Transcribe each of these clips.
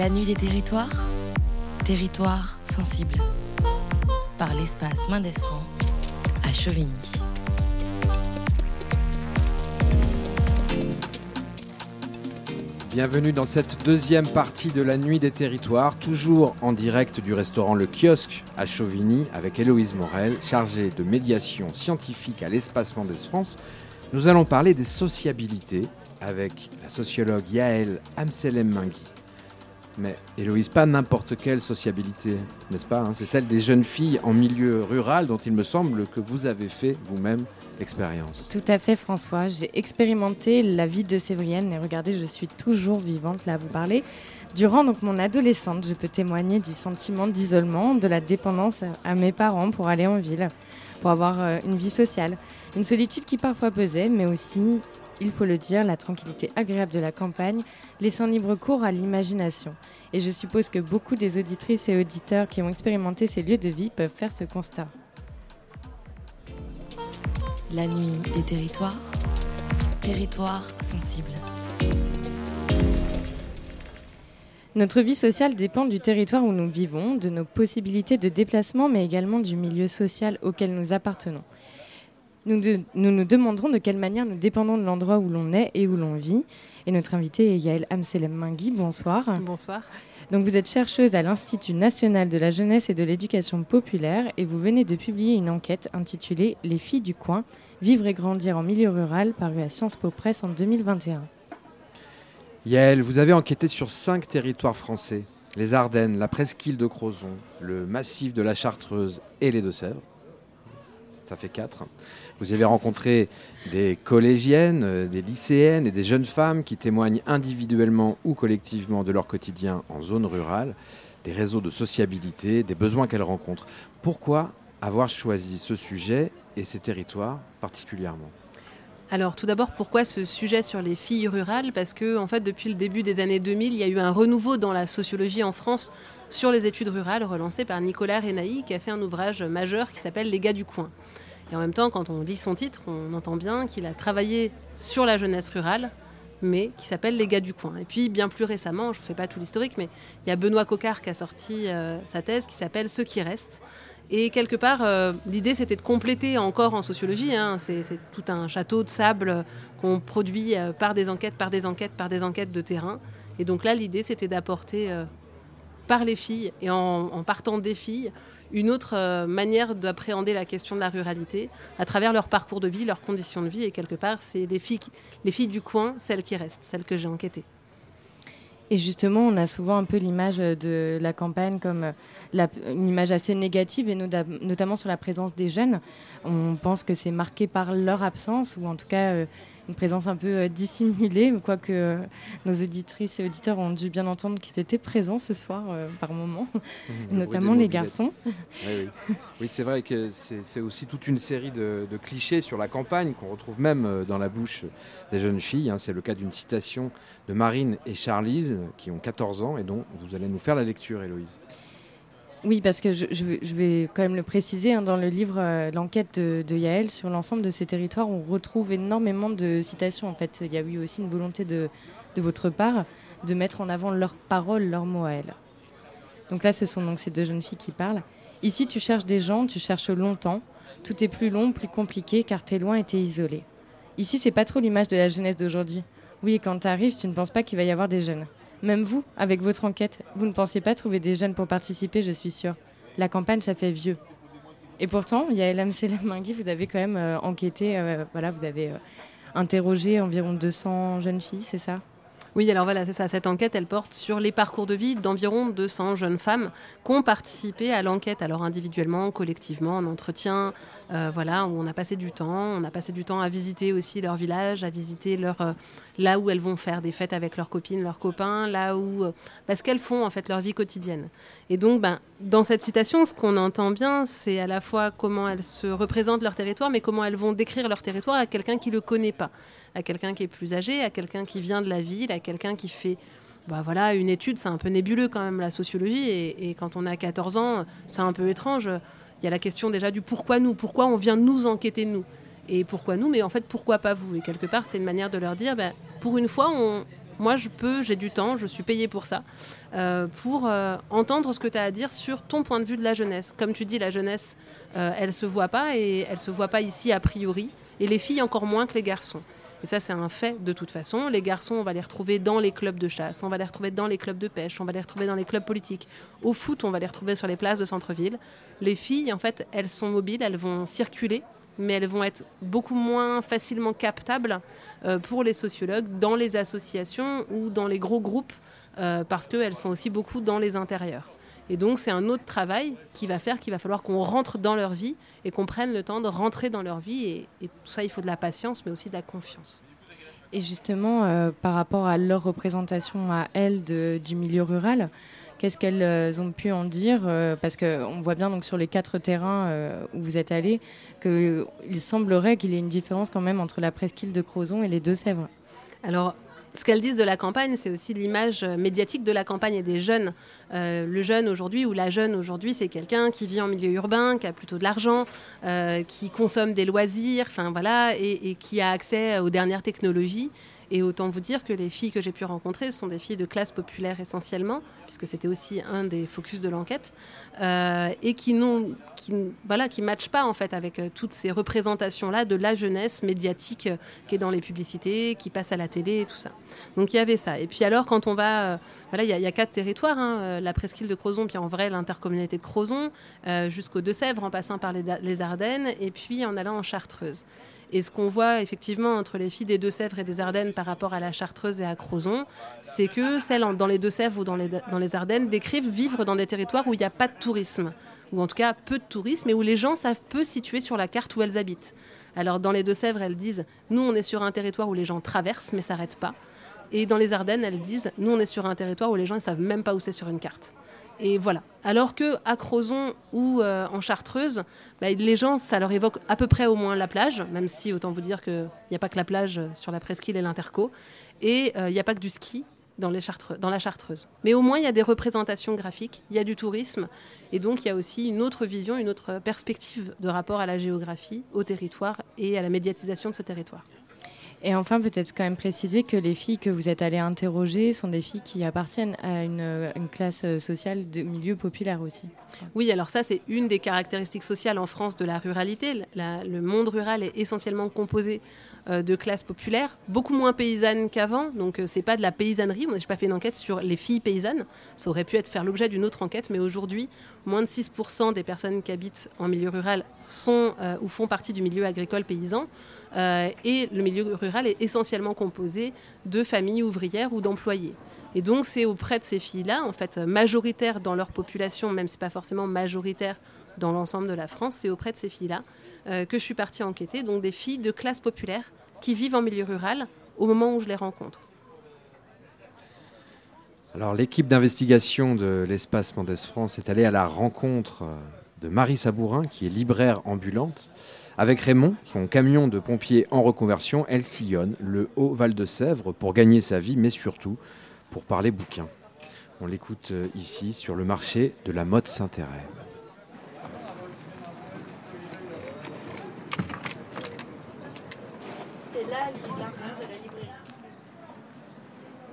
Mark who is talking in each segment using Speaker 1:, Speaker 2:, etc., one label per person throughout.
Speaker 1: La nuit des territoires, territoire sensible. Par l'espace Mendes France à Chevigny.
Speaker 2: Bienvenue dans cette deuxième partie de la Nuit des Territoires, toujours en direct du restaurant Le Kiosque à Chauvigny avec Héloïse Morel, chargée de médiation scientifique à l'Espace Mendes France. Nous allons parler des sociabilités avec la sociologue Yael Amselem Mingui. Mais Héloïse, pas n'importe quelle sociabilité, n'est-ce pas hein? C'est celle des jeunes filles en milieu rural dont il me semble que vous avez fait vous-même l'expérience.
Speaker 3: Tout à fait François, j'ai expérimenté la vie de Sévrienne et regardez, je suis toujours vivante là à vous parler. Durant donc mon adolescente, je peux témoigner du sentiment d'isolement, de la dépendance à mes parents pour aller en ville, pour avoir euh, une vie sociale. Une solitude qui parfois pesait, mais aussi il faut le dire, la tranquillité agréable de la campagne, laissant libre cours à l'imagination. Et je suppose que beaucoup des auditrices et auditeurs qui ont expérimenté ces lieux de vie peuvent faire ce constat.
Speaker 1: La nuit des territoires, territoire sensible.
Speaker 3: Notre vie sociale dépend du territoire où nous vivons, de nos possibilités de déplacement, mais également du milieu social auquel nous appartenons. Nous, nous demanderons de quelle manière nous dépendons de l'endroit où l'on est et où l'on vit. Et notre invitée est Yael Amselem Mingui. Bonsoir.
Speaker 4: Bonsoir.
Speaker 3: Donc vous êtes chercheuse à l'Institut national de la jeunesse et de l'éducation populaire et vous venez de publier une enquête intitulée Les filles du coin, vivre et grandir en milieu rural, parue à Sciences Po Presse en 2021.
Speaker 2: Yael, vous avez enquêté sur cinq territoires français les Ardennes, la presqu'île de Crozon, le massif de la Chartreuse et les Deux-Sèvres. Ça fait quatre. Vous avez rencontré des collégiennes, euh, des lycéennes et des jeunes femmes qui témoignent individuellement ou collectivement de leur quotidien en zone rurale, des réseaux de sociabilité, des besoins qu'elles rencontrent. Pourquoi avoir choisi ce sujet et ces territoires particulièrement?
Speaker 4: Alors tout d'abord, pourquoi ce sujet sur les filles rurales? Parce que en fait, depuis le début des années 2000, il y a eu un renouveau dans la sociologie en France sur les études rurales relancé par Nicolas Renaï, qui a fait un ouvrage majeur qui s'appelle Les gars du coin. Et en même temps, quand on lit son titre, on entend bien qu'il a travaillé sur la jeunesse rurale, mais qui s'appelle Les gars du coin. Et puis, bien plus récemment, je ne fais pas tout l'historique, mais il y a Benoît Coquart qui a sorti euh, sa thèse qui s'appelle Ceux qui restent. Et quelque part, euh, l'idée, c'était de compléter encore en sociologie. Hein. c'est tout un château de sable qu'on produit euh, par des enquêtes, par des enquêtes, par des enquêtes de terrain. Et donc là, l'idée, c'était d'apporter par les filles et en partant des filles une autre euh, manière d'appréhender la question de la ruralité à travers leur parcours de vie, leurs conditions de vie. Et quelque part, c'est les filles, les filles du coin, celles qui restent, celles que j'ai enquêtées.
Speaker 3: Et justement, on a souvent un peu l'image de la campagne comme la, une image assez négative, et notamment sur la présence des jeunes. On pense que c'est marqué par leur absence, ou en tout cas euh, une présence un peu euh, dissimulée, quoique euh, nos auditrices et auditeurs ont dû bien entendre qu'ils étaient présents ce soir euh, par moment, mmh, notamment les garçons.
Speaker 2: Oui, oui. c'est vrai que c'est aussi toute une série de, clichés sur la campagne qu'on retrouve même dans la bouche des jeunes filles. Hein. C'est le cas d'une citation de Marine et Charlise, qui ont 14 ans et dont vous allez nous faire la lecture, Héloïse.
Speaker 3: Oui, parce que je, vais quand même le préciser, hein, dans le livre euh, L'enquête de, Yael sur l'ensemble de ces territoires, on retrouve énormément de citations. En fait, il y a eu aussi une volonté de, votre part de mettre en avant leurs paroles, leurs mots à elles. Donc là, ce sont donc ces deux jeunes filles qui parlent. Ici, tu cherches des gens, tu cherches longtemps. Tout est plus long, plus compliqué, car t'es loin et t'es isolé. Ici, c'est pas trop l'image de la jeunesse d'aujourd'hui. Oui, quand t'arrives, tu ne penses pas qu'il va y avoir des jeunes. Même vous, avec votre enquête, vous ne pensiez pas trouver des jeunes pour participer, je suis sûre. La campagne, ça fait vieux. Et pourtant, il y a vous avez quand même euh, enquêté, euh, vous avez euh, interrogé environ 200 jeunes filles, c'est ça?
Speaker 4: Oui, alors voilà, c'est ça. Cette enquête, elle porte sur les parcours de vie d'environ 200 jeunes femmes qui ont participé à l'enquête, alors individuellement, collectivement, en entretien, euh, voilà, où on a passé du temps. On a passé du temps à visiter aussi leur village, à visiter leur, euh, là où elles vont faire des fêtes avec leurs copines, leurs copains, là où. Euh, parce qu'elles font, en fait, leur vie quotidienne. Et donc, ben, dans cette citation, ce qu'on entend bien, c'est à la fois comment elles se représentent leur territoire, mais comment elles vont décrire leur territoire à quelqu'un qui ne le connaît pas à quelqu'un qui est plus âgé, à quelqu'un qui vient de la ville, à quelqu'un qui fait bah voilà, une étude, c'est un peu nébuleux quand même la sociologie. Et, quand on a 14 ans, c'est un peu étrange. Il y a la question déjà du pourquoi nous, pourquoi on vient nous enquêter nous. Et pourquoi nous, mais en fait pourquoi pas vous? Et quelque part, c'était une manière de leur dire, bah, pour une fois, moi je peux, j'ai du temps, je suis payée pour ça, euh, pour euh, entendre ce que tu as à dire sur ton point de vue de la jeunesse. Comme tu dis, la jeunesse, euh, elle se voit pas et elle se voit pas ici a priori, et les filles encore moins que les garçons. Et ça, c'est un fait de toute façon. Les garçons, on va les retrouver dans les clubs de chasse, on va les retrouver dans les clubs de pêche, on va les retrouver dans les clubs politiques. Au foot, on va les retrouver sur les places de centre-ville. Les filles, en fait, elles sont mobiles, elles vont circuler mais elles vont être beaucoup moins facilement captables euh, pour les sociologues dans les associations ou dans les gros groupes, euh, parce qu'elles sont aussi beaucoup dans les intérieurs. Et donc c'est un autre travail qui va faire qu'il va falloir qu'on rentre dans leur vie et qu'on prenne le temps de rentrer dans leur vie. Et, et, tout ça, il faut de la patience, mais aussi de la confiance.
Speaker 3: Et justement, euh, par rapport à leur représentation à elles de, du milieu rural, Qu'est-ce qu'elles euh, ont pu en dire euh, Parce qu'on voit bien donc sur les quatre terrains où vous êtes allés qu'il semblerait qu'il y ait une différence quand même entre la presqu'île de Crozon et les Deux-Sèvres.
Speaker 4: Alors, ce qu'elles disent de la campagne, c'est aussi l'image médiatique de la campagne et des jeunes. Euh, le jeune aujourd'hui ou la jeune aujourd'hui, c'est quelqu'un qui vit en milieu urbain, qui a plutôt de l'argent, euh, qui consomme des loisirs, enfin voilà, et, qui a accès aux dernières technologies. Et autant vous dire que les filles que j'ai pu rencontrer sont des filles de classe populaire essentiellement, puisque c'était aussi un des focus de l'enquête, euh, et qui n'ont, qui, voilà, qui matchent pas en fait avec euh, toutes ces représentations-là de la jeunesse médiatique euh, qui est dans les publicités, qui passe à la télé et tout ça. Donc il y avait ça. Et puis alors quand on va, voilà, il y, a quatre territoires, hein, la presqu'île de Crozon, puis en vrai l'intercommunalité de Crozon, euh, jusqu'aux Deux-Sèvres, en passant par les Ardennes, et puis en allant en Chartreuse. Et ce qu'on voit effectivement entre les filles des Deux-Sèvres et des Ardennes par rapport à la Chartreuse et à Crozon, c'est que celles dans les Deux-Sèvres ou dans les, Ardennes décrivent vivre dans des territoires où il n'y a pas de tourisme, ou en tout cas peu de tourisme, et où les gens savent peu situer sur la carte où elles habitent. Alors dans les Deux-Sèvres, elles disent, nous on est sur un territoire où les gens traversent mais s'arrêtent pas. Et dans les Ardennes, elles disent, nous on est sur un territoire où les gens ne savent même pas où c'est sur une carte. Et voilà. Alors que à Crozon ou euh, en Chartreuse, bah, les gens, ça leur évoque à peu près au moins la plage, même si autant vous dire qu'il n'y a pas que la plage sur la presqu'île et l'interco, et il euh, n'y a pas que du ski dans la Chartreuse. Mais au moins, il y a des représentations graphiques, il y a du tourisme, et donc il y a aussi une autre vision, une autre perspective de rapport à la géographie, au territoire et à la médiatisation de ce territoire.
Speaker 3: Et enfin, peut-être quand même préciser que les filles que vous êtes allées interroger sont des filles qui appartiennent à une, classe sociale de milieu populaire aussi.
Speaker 4: Oui, alors ça, c'est une des caractéristiques sociales en France de la ruralité. Le monde rural est essentiellement composé euh, de classes populaires, beaucoup moins paysannes qu'avant. Donc, euh, c'est pas de la paysannerie. On n'a pas fait une enquête sur les filles paysannes. Ça aurait pu être faire l'objet d'une autre enquête, mais aujourd'hui, moins de 6% des personnes qui habitent en milieu rural sont euh, ou font partie du milieu agricole paysan. Euh, et le milieu rural est essentiellement composé de familles ouvrières ou d'employés. Et donc c'est auprès de ces filles-là, en fait majoritaires dans leur population, même si pas forcément majoritaire dans l'ensemble de la France, c'est auprès de ces filles-là euh, que je suis partie enquêter, donc des filles de classe populaire qui vivent en milieu rural au moment où je les rencontre.
Speaker 2: Alors l'équipe d'investigation de l'espace Mendes France est allée à la rencontre de Marie Sabourin, qui est libraire ambulante. Avec Raymond, son camion de pompier en reconversion, elle sillonne le haut Val-de-Sèvres pour gagner sa vie, mais surtout pour parler bouquins. On l'écoute ici sur le marché de la mode Saint-Héret.
Speaker 5: C'est là l'intérieur de la librairie.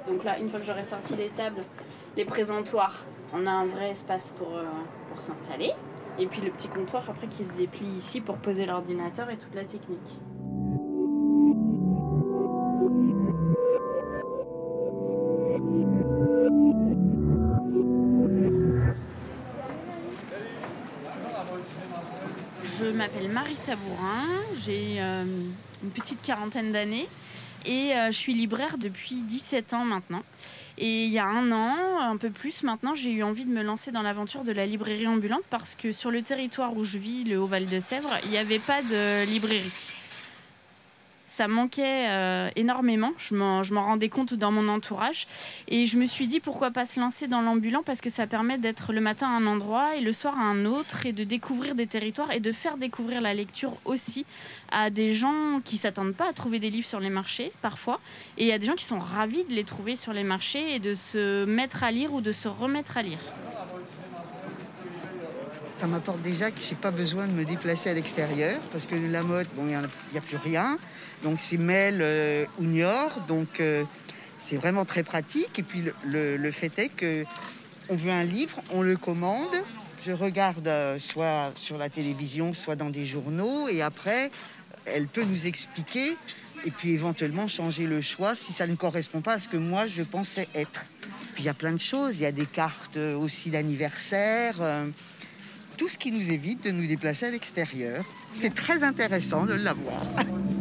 Speaker 5: Donc là, une fois que j'aurai sorti les tables, les présentoirs, on a un vrai espace pour, euh, pour s'installer. Et puis le petit comptoir après qui se déplie ici pour poser l'ordinateur et toute la technique. Je m'appelle Marie Sabourin, j'ai euh, une petite quarantaine d'années et euh, je suis libraire depuis 17 ans maintenant. Et il y a un an, un peu plus maintenant, j'ai eu envie de me lancer dans l'aventure de la librairie ambulante parce que sur le territoire où je vis, le Haut-Val de Sèvres, il n'y avait pas de librairie. Ça manquait euh, énormément, je m'en rendais compte dans mon entourage. Et je me suis dit pourquoi pas se lancer dans l'ambulant? Parce que ça permet d'être le matin à un endroit et le soir à un autre et de découvrir des territoires et de faire découvrir la lecture aussi à des gens qui s'attendent pas à trouver des livres sur les marchés parfois et à des gens qui sont ravis de les trouver sur les marchés et de se mettre à lire ou de se remettre à lire.
Speaker 6: Ça m'apporte déjà que j'ai pas besoin de me déplacer à l'extérieur parce que la mode, bon, il n'y a, a, plus rien. Donc c'est Mel euh, ou Niort. Donc euh, c'est vraiment très pratique. Et puis le, fait est que on veut un livre, on le commande. Je regarde euh, soit sur la télévision, soit dans des journaux, et après, elle peut nous expliquer et puis éventuellement changer le choix si ça ne correspond pas à ce que moi je pensais être. Puis il y a plein de choses, il y a des cartes aussi d'anniversaire, euh, tout ce qui nous évite de nous déplacer à l'extérieur. C'est très intéressant de l'avoir.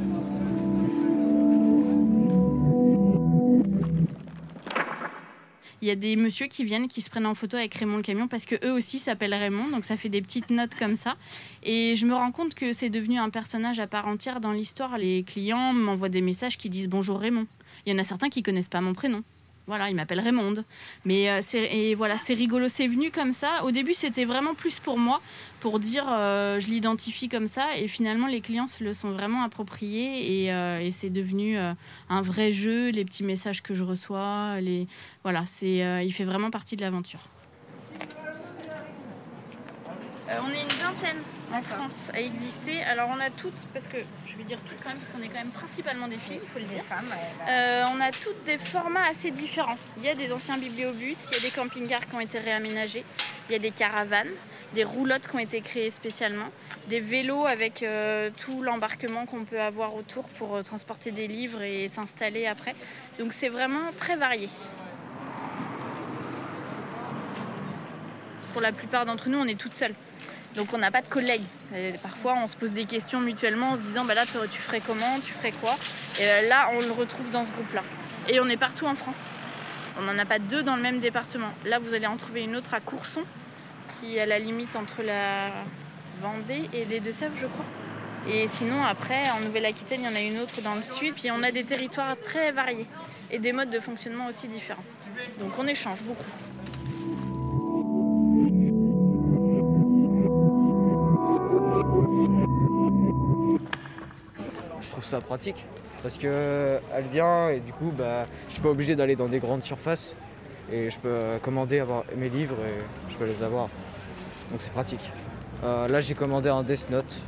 Speaker 5: Il y a des messieurs qui viennent, qui se prennent en photo avec Raymond le camion parce que eux aussi s'appellent Raymond, donc ça fait des petites notes comme ça. Et je me rends compte que c'est devenu un personnage à part entière dans l'histoire. Les clients m'envoient des messages qui disent bonjour Raymond. Il y en a certains qui connaissent pas mon prénom. Voilà, il m'appelle Raymond. Mais euh, et voilà, c'est rigolo, c'est venu comme ça. Au début, c'était vraiment plus pour moi, pour dire euh, je l'identifie comme ça. Et finalement, les clients se le sont vraiment appropriés et, euh, c'est devenu un vrai jeu. Les petits messages que je reçois, les voilà, c'est il fait vraiment partie de l'aventure. On est une vingtaine en France à exister. Alors on a toutes, parce que je vais dire toutes quand même, parce qu'on est quand même principalement des filles, il faut le dire. Femmes, euh, on a toutes des formats assez différents. Il y a des anciens bibliobus, il y a des camping-cars qui ont été réaménagés, il y a des caravanes, des roulottes qui ont été créées spécialement, des vélos avec euh, tout l'embarquement qu'on peut avoir autour pour euh, transporter des livres et s'installer après. Donc c'est vraiment très varié. Pour la plupart d'entre nous, on est toutes seules. Donc on n'a pas de collègues. parfois on se pose des questions mutuellement en se disant bah là tu ferais comment, tu ferais quoi? Et euh, là on le retrouve dans ce groupe-là. Et on est partout en France. On n'en a pas deux dans le même département. Là vous allez en trouver une autre à Courson, qui est à la limite entre la Vendée et les Deux-Sèvres je crois. Et sinon après en Nouvelle-Aquitaine il y en a une autre dans le sud. Puis on a des territoires très variés et des modes de fonctionnement aussi différents. Donc on échange beaucoup.
Speaker 7: Ça pratique parce que elle vient et du coup bah, je suis pas obligé d'aller dans des grandes surfaces et je peux commander avoir mes livres et je peux les avoir. Donc c'est pratique. Euh, là j'ai commandé un Death Note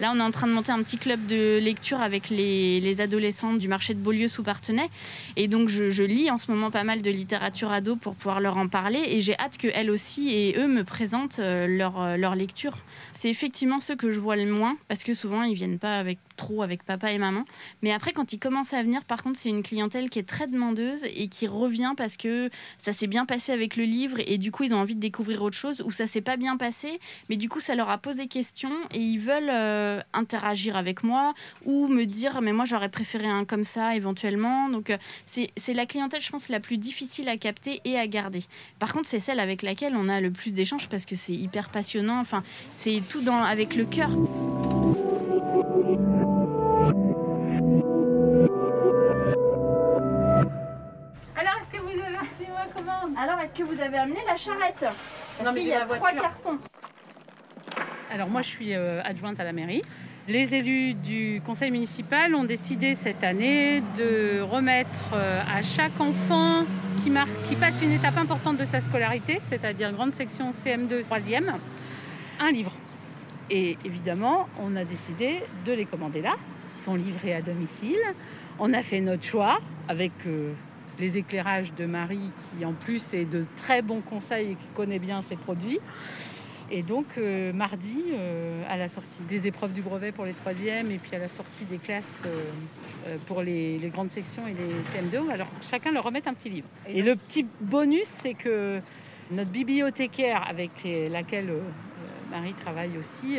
Speaker 5: Là, on est en train de monter un petit club de lecture avec les, les adolescentes du marché de Beaulieu sous Partenay. Et donc, je, lis en ce moment pas mal de littérature ado pour pouvoir leur en parler. Et j'ai hâte qu'elles aussi et eux me présentent euh, leur, euh, leur lecture. C'est effectivement ceux que je vois le moins parce que souvent, ils viennent pas avec trop avec papa et maman. Mais après, quand ils commencent à venir, par contre, c'est une clientèle qui est très demandeuse et qui revient parce que ça s'est bien passé avec le livre et du coup, ils ont envie de découvrir autre chose ou ça s'est pas bien passé, mais du coup, ça leur a posé question et ils veulent euh, interagir avec moi ou me dire, mais moi, j'aurais préféré un comme ça éventuellement. Donc, euh, c'est la clientèle, je pense, la plus difficile à capter et à garder. Par contre, c'est celle avec laquelle on a le plus d'échanges parce que c'est hyper passionnant. Enfin, c'est tout dans, avec le cœur. Alors, est-ce que vous avez amené la charrette? Parce qu'il y a trois cartons.
Speaker 8: Alors, moi, je suis euh, adjointe à la mairie. Les élus du conseil municipal ont décidé cette année de remettre euh, à chaque enfant qui, marque, qui passe une étape importante de sa scolarité, c'est-à-dire grande section CM2 3e, un livre. Et évidemment, on a décidé de les commander là. Ils sont livrés à domicile. On a fait notre choix avec euh, les éclairages de Marie, qui en plus est de très bons conseils et qui connaît bien ses produits. Et donc euh, mardi, euh, à la sortie des épreuves du brevet pour les troisièmes et puis à la sortie des classes euh, pour les, grandes sections et les CM2, alors chacun leur remet un petit livre. Et, le petit bonus, c'est que notre bibliothécaire avec laquelle Marie travaille aussi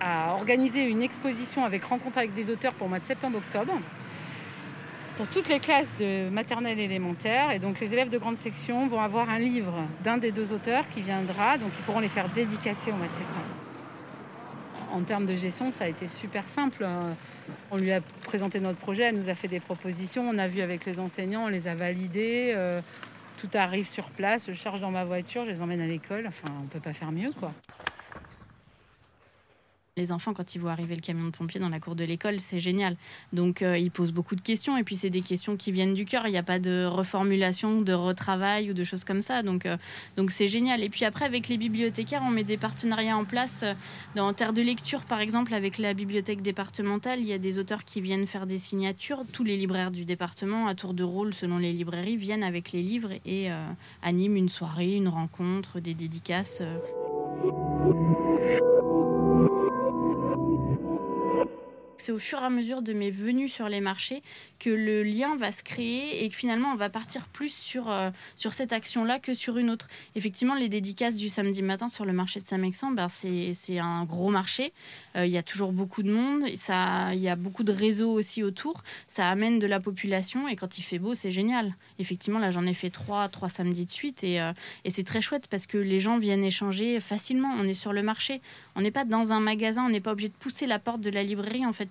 Speaker 8: a organisé une exposition avec rencontre avec des auteurs pour le mois de septembre-octobre pour toutes les classes de maternelle et élémentaire. Et donc les élèves de grande section vont avoir un livre d'un des deux auteurs qui viendra, donc ils pourront les faire dédicacer au mois de septembre. En termes de gestion, ça a été super simple. On lui a présenté notre projet, elle nous a fait des propositions, on a vu avec les enseignants, on les a validées. Euh, tout arrive sur place, je charge dans ma voiture, je les emmène à l'école. Enfin, on ne peut pas faire mieux, quoi.
Speaker 5: Les enfants, quand ils voient arriver le camion de pompiers dans la cour de l'école, c'est génial. Donc, euh, ils posent beaucoup de questions. Et puis, c'est des questions qui viennent du cœur. Il n'y a pas de reformulation, de retravail ou de choses comme ça. Donc, euh, donc c'est génial. Et puis après, avec les bibliothécaires, on met des partenariats en place. Euh, Dans Terre de lecture, par exemple, avec la bibliothèque départementale, il y a des auteurs qui viennent faire des signatures. Tous les libraires du département, à tour de rôle, selon les librairies, viennent avec les livres et animent une soirée, une rencontre, des dédicaces. C'est au fur et à mesure de mes venues sur les marchés que le lien va se créer et que finalement on va partir plus sur, euh, sur cette action-là que sur une autre. Effectivement, les dédicaces du samedi matin sur le marché de Saint-Mexan, ben, c'est un gros marché. Euh, Il y a toujours beaucoup de monde, il y a beaucoup de réseaux aussi autour. Ça amène de la population et quand il fait beau, c'est génial. Effectivement, là j'en ai fait trois, trois samedis de suite et, euh, et c'est très chouette parce que les gens viennent échanger facilement. On est sur le marché, on n'est pas dans un magasin, on n'est pas obligé de pousser la porte de la librairie. En fait,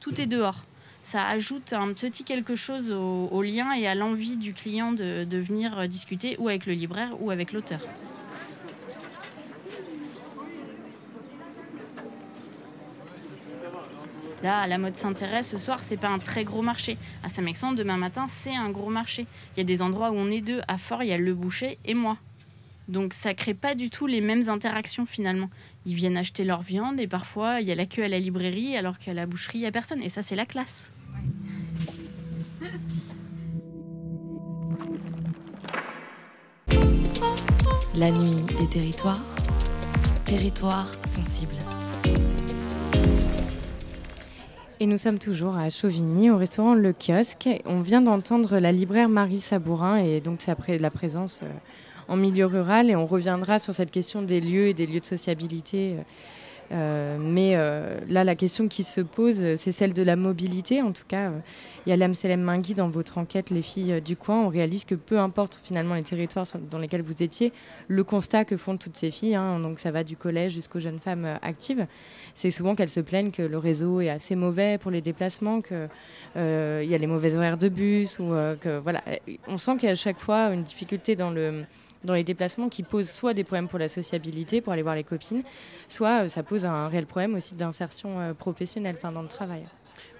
Speaker 5: tout est dehors. Ça ajoute un petit quelque chose au, lien et à l'envie du client de, venir discuter ou avec le libraire ou avec l'auteur. Là, la mode s'intéresse ce soir, c'est pas un très gros marché. À Saint-Mexan, demain matin, c'est un gros marché. Il y a des endroits où on est deux. À Fort, il y a le boucher et moi. Donc ça crée pas du tout les mêmes interactions finalement. Ils viennent acheter leur viande et parfois il y a la queue à la librairie alors qu'à la boucherie il y a personne. Et ça c'est la classe.
Speaker 1: La nuit des territoires. Territoire sensible.
Speaker 3: Et nous sommes toujours à Chauvigny, au restaurant Le Kiosque. On vient d'entendre la libraire Marie Sabourin et donc sa pré- la présence euh, en milieu rural. Et on reviendra sur cette question des lieux et des lieux de sociabilité. euh, mais euh, là, la question qui se pose, c'est celle de la mobilité. En tout cas, euh, il y a l'Amselem Mingui dans votre enquête, les filles du coin. On réalise que peu importe finalement les territoires dans lesquels vous étiez, le constat que font toutes ces filles, hein, donc ça va du collège jusqu'aux jeunes femmes actives, c'est souvent qu'elles se plaignent que le réseau est assez mauvais pour les déplacements, qu'il y a les mauvais horaires de bus, ou que voilà, on sent qu'il y a à chaque fois une difficulté dans le dans les déplacements qui posent soit des problèmes pour la sociabilité, pour aller voir les copines, soit euh, ça pose un réel problème aussi d'insertion euh, professionnelle, enfin dans le travail.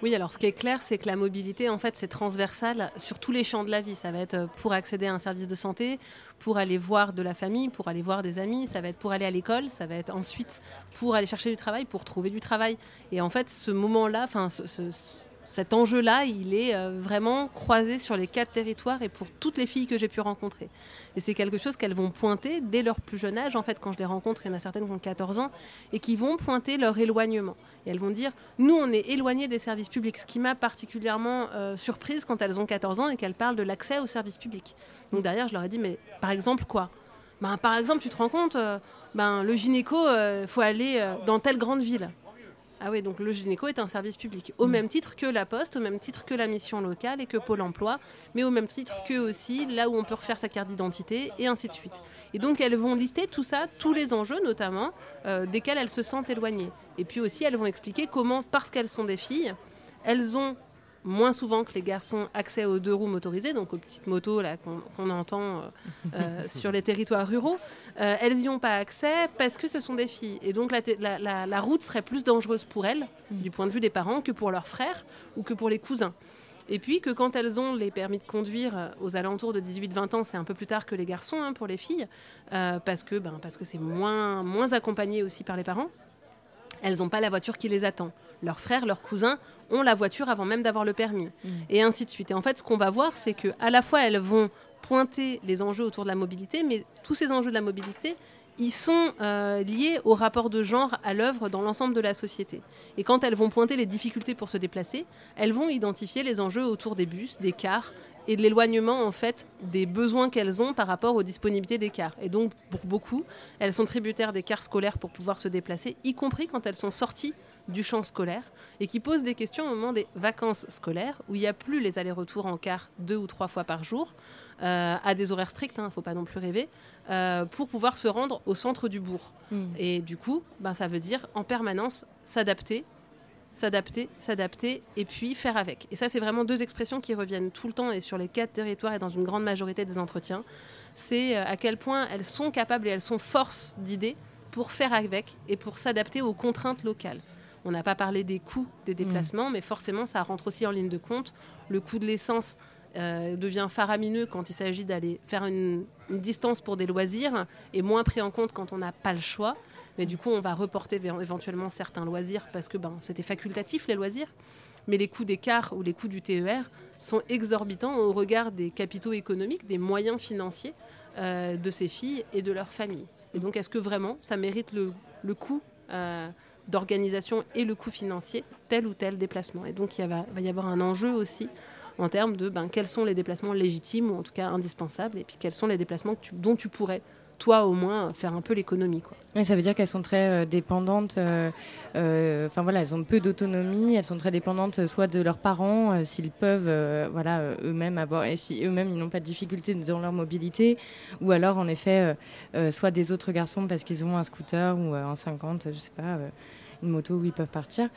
Speaker 4: Oui, alors ce qui est clair, c'est que la mobilité, en fait, c'est transversal sur tous les champs de la vie. Ça va être euh, pour accéder à un service de santé, pour aller voir de la famille, pour aller voir des amis, ça va être pour aller à l'école, ça va être ensuite pour aller chercher du travail, pour trouver du travail. Et en fait, ce moment-là, enfin, ce- ce- cet enjeu-là, il est euh, vraiment croisé sur les quatre territoires et pour toutes les filles que j'ai pu rencontrer. Et c'est quelque chose qu'elles vont pointer dès leur plus jeune âge. En fait, quand je les rencontre, il y en a certaines qui ont 14 ans et qui vont pointer leur éloignement. Et elles vont dire, nous, on est éloignés des services publics. Ce qui m'a particulièrement euh, surprise quand elles ont 14 ans et qu'elles parlent de l'accès aux services publics. Donc derrière, je leur ai dit, mais par exemple quoi? Ben, Par exemple, tu te rends compte, euh, ben, le gynéco, il faut aller dans telle grande ville. Ah oui, donc le gynéco est un service public, au même titre que la Poste, au même titre que la mission locale et que Pôle emploi, mais au même titre que aussi là où on peut refaire sa carte d'identité et ainsi de suite. Et donc elles vont lister tout ça, tous les enjeux notamment, euh, desquels elles se sentent éloignées. Et puis aussi elles vont expliquer comment, parce qu'elles sont des filles, elles ont moins souvent que les garçons accès aux deux roues motorisées, donc aux petites motos là qu'on entend euh, euh, sur les territoires ruraux. Euh, elles n'y ont pas accès parce que ce sont des filles. Et donc la, te- la- la- la route serait plus dangereuse pour elles, du point de vue des parents, que pour leurs frères ou que pour les cousins. Et puis que quand elles ont les permis de conduire aux alentours de 18-20 ans, c'est un peu plus tard que les garçons hein, pour les filles, euh, parce que ben, parce que c'est moins, moins accompagné aussi par les parents. Elles n'ont pas la voiture qui les attend. Leurs frères, leurs cousins ont la voiture avant même d'avoir le permis. Et ainsi de suite. Et en fait, ce qu'on va voir, c'est que à la fois elles vont pointer les enjeux autour de la mobilité, mais tous ces enjeux de la mobilité, ils sont euh, liés au rapport de genre à l'œuvre dans l'ensemble de la société. Et quand elles vont pointer les difficultés pour se déplacer, elles vont identifier les enjeux autour des bus, des cars et de l'éloignement en fait des besoins qu'elles ont par rapport aux disponibilités des cars. Et donc pour beaucoup, elles sont tributaires des cars scolaires pour pouvoir se déplacer, y compris quand elles sont sorties du champ scolaire et qui posent des questions au moment des vacances scolaires où il n'y a plus les allers-retours en car deux ou trois fois par jour euh, à des horaires stricts, il ne faut pas non plus rêver, euh, pour pouvoir se rendre au centre du bourg.
Speaker 3: Mm.
Speaker 4: Et du coup, ben, ça veut dire en permanence s'adapter, s'adapter, s'adapter et puis faire avec. Et ça, c'est vraiment deux expressions qui reviennent tout le temps et sur les quatre territoires et dans une grande majorité des entretiens. C'est euh, à quel point elles sont capables et elles sont force d'idées pour faire avec et pour s'adapter aux contraintes locales. On n'a pas parlé des coûts des déplacements, mais forcément, ça rentre aussi en ligne de compte. Le coût de l'essence euh, devient faramineux quand il s'agit d'aller faire une, une distance pour des loisirs et moins pris en compte quand on n'a pas le choix. Mais du coup, on va reporter éventuellement certains loisirs parce que ben, c'était facultatif, les loisirs. Mais les coûts des cars ou les coûts du TER sont exorbitants au regard des capitaux économiques, des moyens financiers euh, de ces filles et de leurs familles. Et donc, est-ce que vraiment ça mérite le, le coût euh, d'organisation et le coût financier, tel ou tel déplacement. Et donc, il va, y avoir un enjeu aussi en termes de ben, quels sont les déplacements légitimes ou en tout cas indispensables, et puis quels sont les déplacements dont tu pourrais, toi au moins, faire un peu l'économie. quoi.
Speaker 3: Ça veut dire qu'elles sont très euh, dépendantes. euh, euh, Enfin voilà, elles ont peu d'autonomie. Elles sont très dépendantes soit de leurs parents, s'ils peuvent, voilà, eux-mêmes avoir, et si eux-mêmes ils n'ont pas de difficulté dans leur mobilité, ou alors en effet, soit des autres garçons parce qu'ils ont un scooter ou un 50, je sais pas, une moto où ils peuvent partir.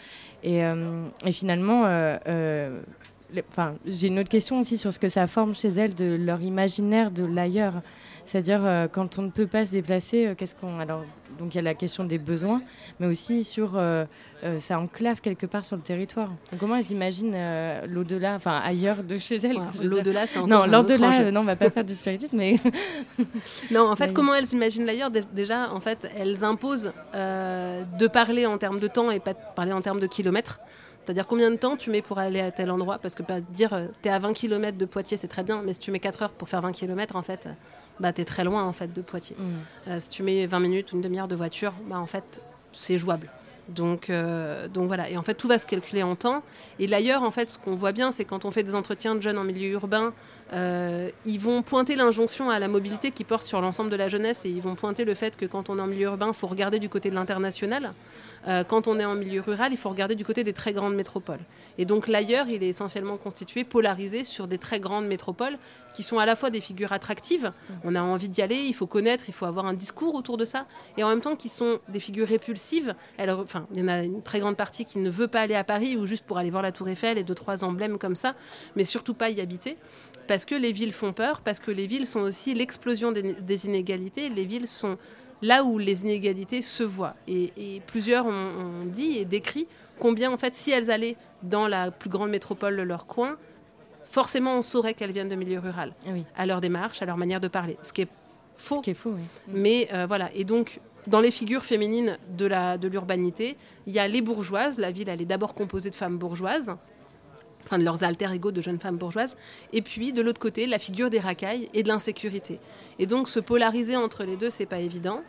Speaker 3: Et, et finalement. le- Enfin, j'ai une autre question aussi sur ce que ça forme chez elles de leur imaginaire de l'ailleurs. C'est-à-dire, euh, quand on ne peut pas se déplacer, euh, qu'est-ce qu'on. Alors, donc il y a la question des besoins, mais aussi sur. euh, ça enclave quelque part sur le territoire. Donc, comment elles imaginent l'au-delà, enfin ailleurs de chez elles.
Speaker 4: L'au-delà, c'est encore
Speaker 3: Non, l'au-delà, non, on va pas faire du spiritisme, mais.
Speaker 4: Non, en fait,
Speaker 3: Oui.
Speaker 4: comment elles imaginent l'ailleurs? Dé- Déjà, en fait, elles imposent de parler en termes de temps et pas de parler en termes de kilomètres. C'est-à-dire combien de temps tu mets pour aller à tel endroit? Parce que pas dire euh, t'es à 20 km de Poitiers, c'est très bien, mais si tu mets 4 heures pour faire 20 km, en fait, bah, t'es très loin en fait de Poitiers.
Speaker 3: Mm.
Speaker 4: Euh, si tu mets 20 minutes ou une demi-heure de voiture, bah, en fait, c'est jouable. Donc, euh, donc voilà. Et en fait, tout va se calculer en temps. Et d'ailleurs, en fait, ce qu'on voit bien, c'est quand on fait des entretiens de jeunes en milieu urbain, euh, ils vont pointer l'injonction à la mobilité qui porte sur l'ensemble de la jeunesse et ils vont pointer le fait que quand on est en milieu urbain, il faut regarder du côté de l'international. Euh, quand on est en milieu rural, il faut regarder du côté des très grandes métropoles. Et donc l'ailleurs, il est essentiellement constitué, polarisé sur des très grandes métropoles qui sont à la fois des figures attractives, on a envie d'y aller, il faut connaître, il faut avoir un discours autour de ça, et en même temps qui sont des figures répulsives. Enfin, il y en a une très grande partie qui ne veut pas aller à Paris ou juste pour aller voir la Tour Eiffel et deux trois emblèmes comme ça, mais surtout pas y habiter, parce que les villes font peur, parce que les villes sont aussi l'explosion des inégalités. Les villes sont là où les inégalités se voient. Et, et plusieurs ont, ont dit et décrit combien, en fait, si elles allaient dans la plus grande métropole de leur coin, forcément on saurait qu'elles viennent de milieu rural,
Speaker 3: Ah oui.
Speaker 4: à leur démarche, à leur manière de parler. Ce qui est faux.
Speaker 3: Ce qui est faux, oui.
Speaker 4: Mais euh, voilà, et donc dans les figures féminines de la de l'urbanité, il y a les bourgeoises. La ville, elle est d'abord composée de femmes bourgeoises, enfin de leurs alter ego de jeunes femmes bourgeoises. Et puis de l'autre côté, la figure des racailles et de l'insécurité. Et donc se polariser entre les deux, c'est pas évident,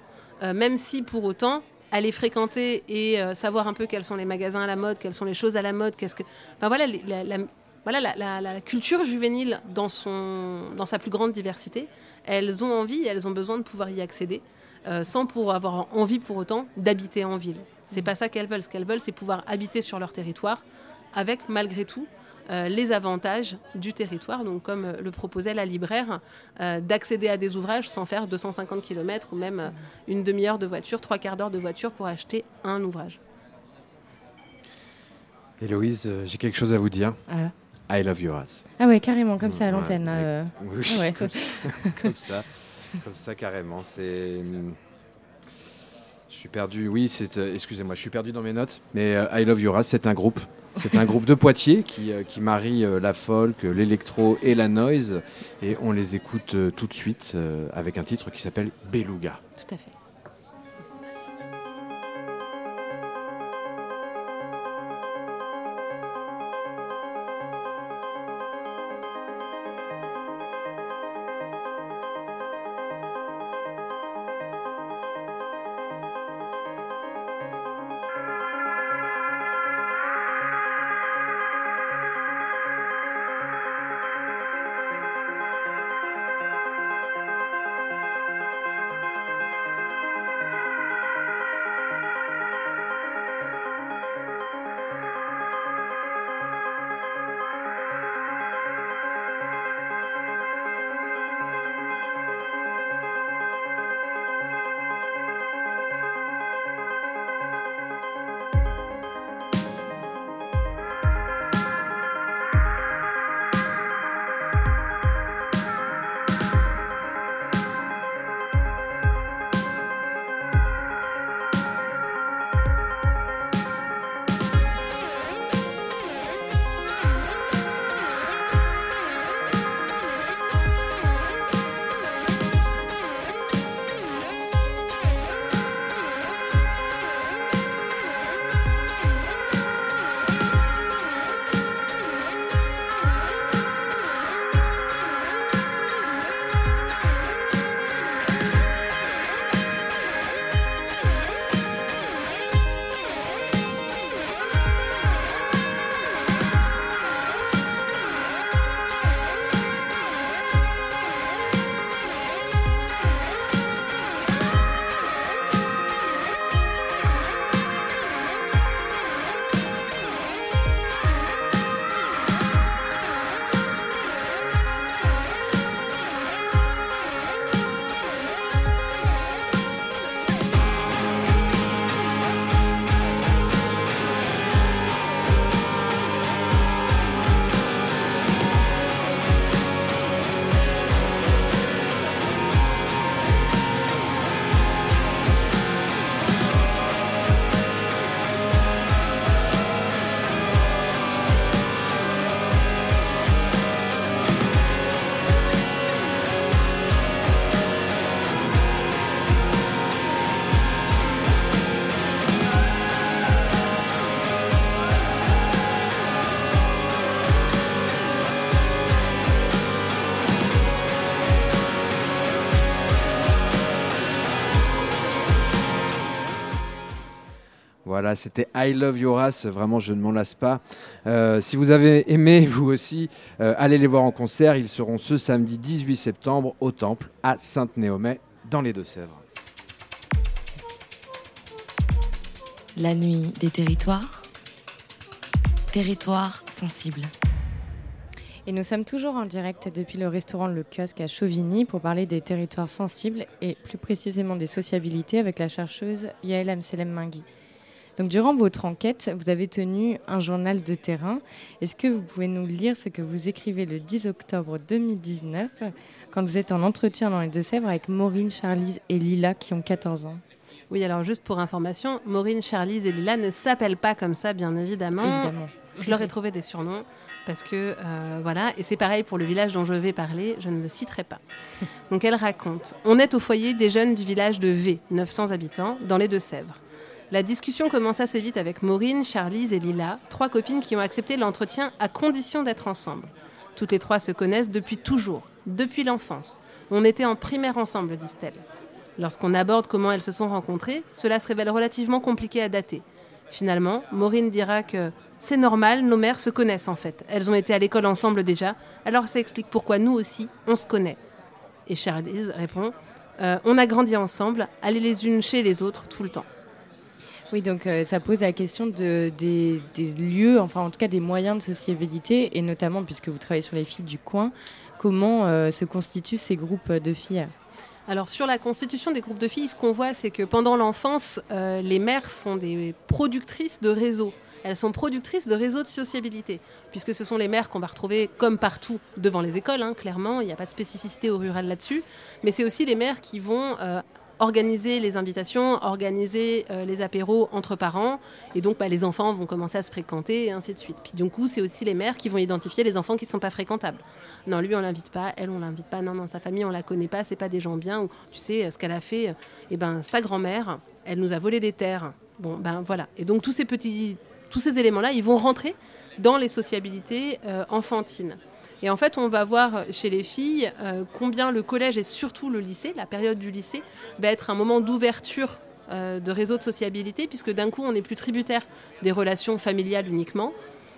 Speaker 4: Euh, même si pour autant aller fréquenter et euh, savoir un peu quels sont les magasins à la mode, quelles sont les choses à la mode, qu'est-ce que, ben voilà, la, la- voilà la, la- la culture juvénile dans son dans sa plus grande diversité. Elles ont envie, elles ont besoin de pouvoir y accéder euh, sans pour avoir envie pour autant d'habiter en ville. C'est pas ça qu'elles veulent. Ce qu'elles veulent, c'est pouvoir habiter sur leur territoire avec malgré tout euh, les avantages du territoire, donc comme euh, le proposait la libraire, euh, d'accéder à des ouvrages sans faire 250 km ou même une demi-heure de voiture, trois quarts d'heure de voiture pour acheter un ouvrage.
Speaker 2: Héloïse, j'ai quelque chose à vous dire.
Speaker 3: Ah.
Speaker 2: I love your ass.
Speaker 3: Ah ouais, carrément, comme ça à l'antenne.
Speaker 2: ouais.
Speaker 3: euh.
Speaker 2: Oui,
Speaker 3: Ah ouais.
Speaker 2: comme, ça, comme ça, comme ça, carrément. C'est. Je suis perdu. Oui, c'est. euh, Excusez-moi, je suis perdu dans mes notes. Mais euh, I Love Your Ass, c'est un groupe. C'est un groupe de Poitiers qui, euh, marie euh, la folk, euh, l'électro et la noise. Et on les écoute tout de suite avec un titre qui s'appelle Beluga.
Speaker 3: Tout à fait.
Speaker 2: Voilà, c'était I Love Your Ass. Vraiment, je ne m'en lasse pas. Euh, si vous avez aimé, vous aussi, euh, allez les voir en concert. Ils seront ce samedi 18 septembre au Temple à Sainte-Néomais, dans les Deux-Sèvres.
Speaker 1: La nuit des territoires. Territoire sensible.
Speaker 3: Et nous sommes toujours en direct depuis le restaurant Le Kiosque à Chauvigny pour parler des territoires sensibles et plus précisément des sociabilités avec la chercheuse Yael Amselem Mingui. Donc, durant votre enquête, vous avez tenu un journal de terrain. Est-ce que vous pouvez nous lire ce que vous écrivez le 10 octobre 2019 quand vous êtes en entretien dans les Deux-Sèvres avec Maureen, Charlise et Lila qui ont 14 ans?
Speaker 4: Oui, alors juste pour information, Maureen, Charlise et Lila ne s'appellent pas comme ça, bien évidemment.
Speaker 3: Évidemment.
Speaker 4: Je leur ai trouvé des surnoms parce que euh, voilà, et c'est pareil pour le village dont je vais parler, je ne le citerai pas. Donc elle raconte On est au foyer des jeunes du village de V, 900 habitants, dans les Deux-Sèvres. La discussion commence assez vite avec Maureen, Charlise et Lila, trois copines qui ont accepté l'entretien à condition d'être ensemble. Toutes les trois se connaissent depuis toujours, depuis l'enfance. On était en primaire ensemble, disent-elles. Lorsqu'on aborde comment elles se sont rencontrées, cela se révèle relativement compliqué à dater. Finalement, Maureen dira que c'est normal, nos mères se connaissent en fait. Elles ont été à l'école ensemble déjà, alors ça explique pourquoi nous aussi, on se connaît. Et Charlise répond euh, On a grandi ensemble, aller les unes chez les autres tout le temps.
Speaker 3: Oui, donc euh, ça pose la question de, des, lieux, enfin en tout cas des moyens de sociabilité, et notamment puisque vous travaillez sur les filles du coin, comment euh, se constituent ces groupes de filles?
Speaker 4: Alors sur la constitution des groupes de filles, ce qu'on voit, c'est que pendant l'enfance, euh, les mères sont des productrices de réseaux. Elles sont productrices de réseaux de sociabilité, puisque ce sont les mères qu'on va retrouver comme partout devant les écoles, hein, clairement, il n'y a pas de spécificité au rural là-dessus, mais c'est aussi les mères qui vont organiser les invitations, organiser euh, les apéros entre parents, et donc bah, les enfants vont commencer à se fréquenter, et ainsi de suite. Puis du coup, c'est aussi les mères qui vont identifier les enfants qui ne sont pas fréquentables. Non, lui, on l'invite pas, elle, on l'invite pas, non, non, sa famille, on la connaît pas, c'est pas des gens bien, ou tu sais, euh, ce qu'elle a fait, et ben sa grand-mère, elle nous a volé des terres. Bon, ben voilà. Et donc tous ces petits, tous ces éléments-là, ils vont rentrer dans les sociabilités euh, enfantines. Et en fait, on va voir chez les filles euh, combien le collège et surtout le lycée, la période du lycée, va être un moment d'ouverture euh, de réseaux de sociabilité, puisque d'un coup, on n'est plus tributaire des relations familiales uniquement,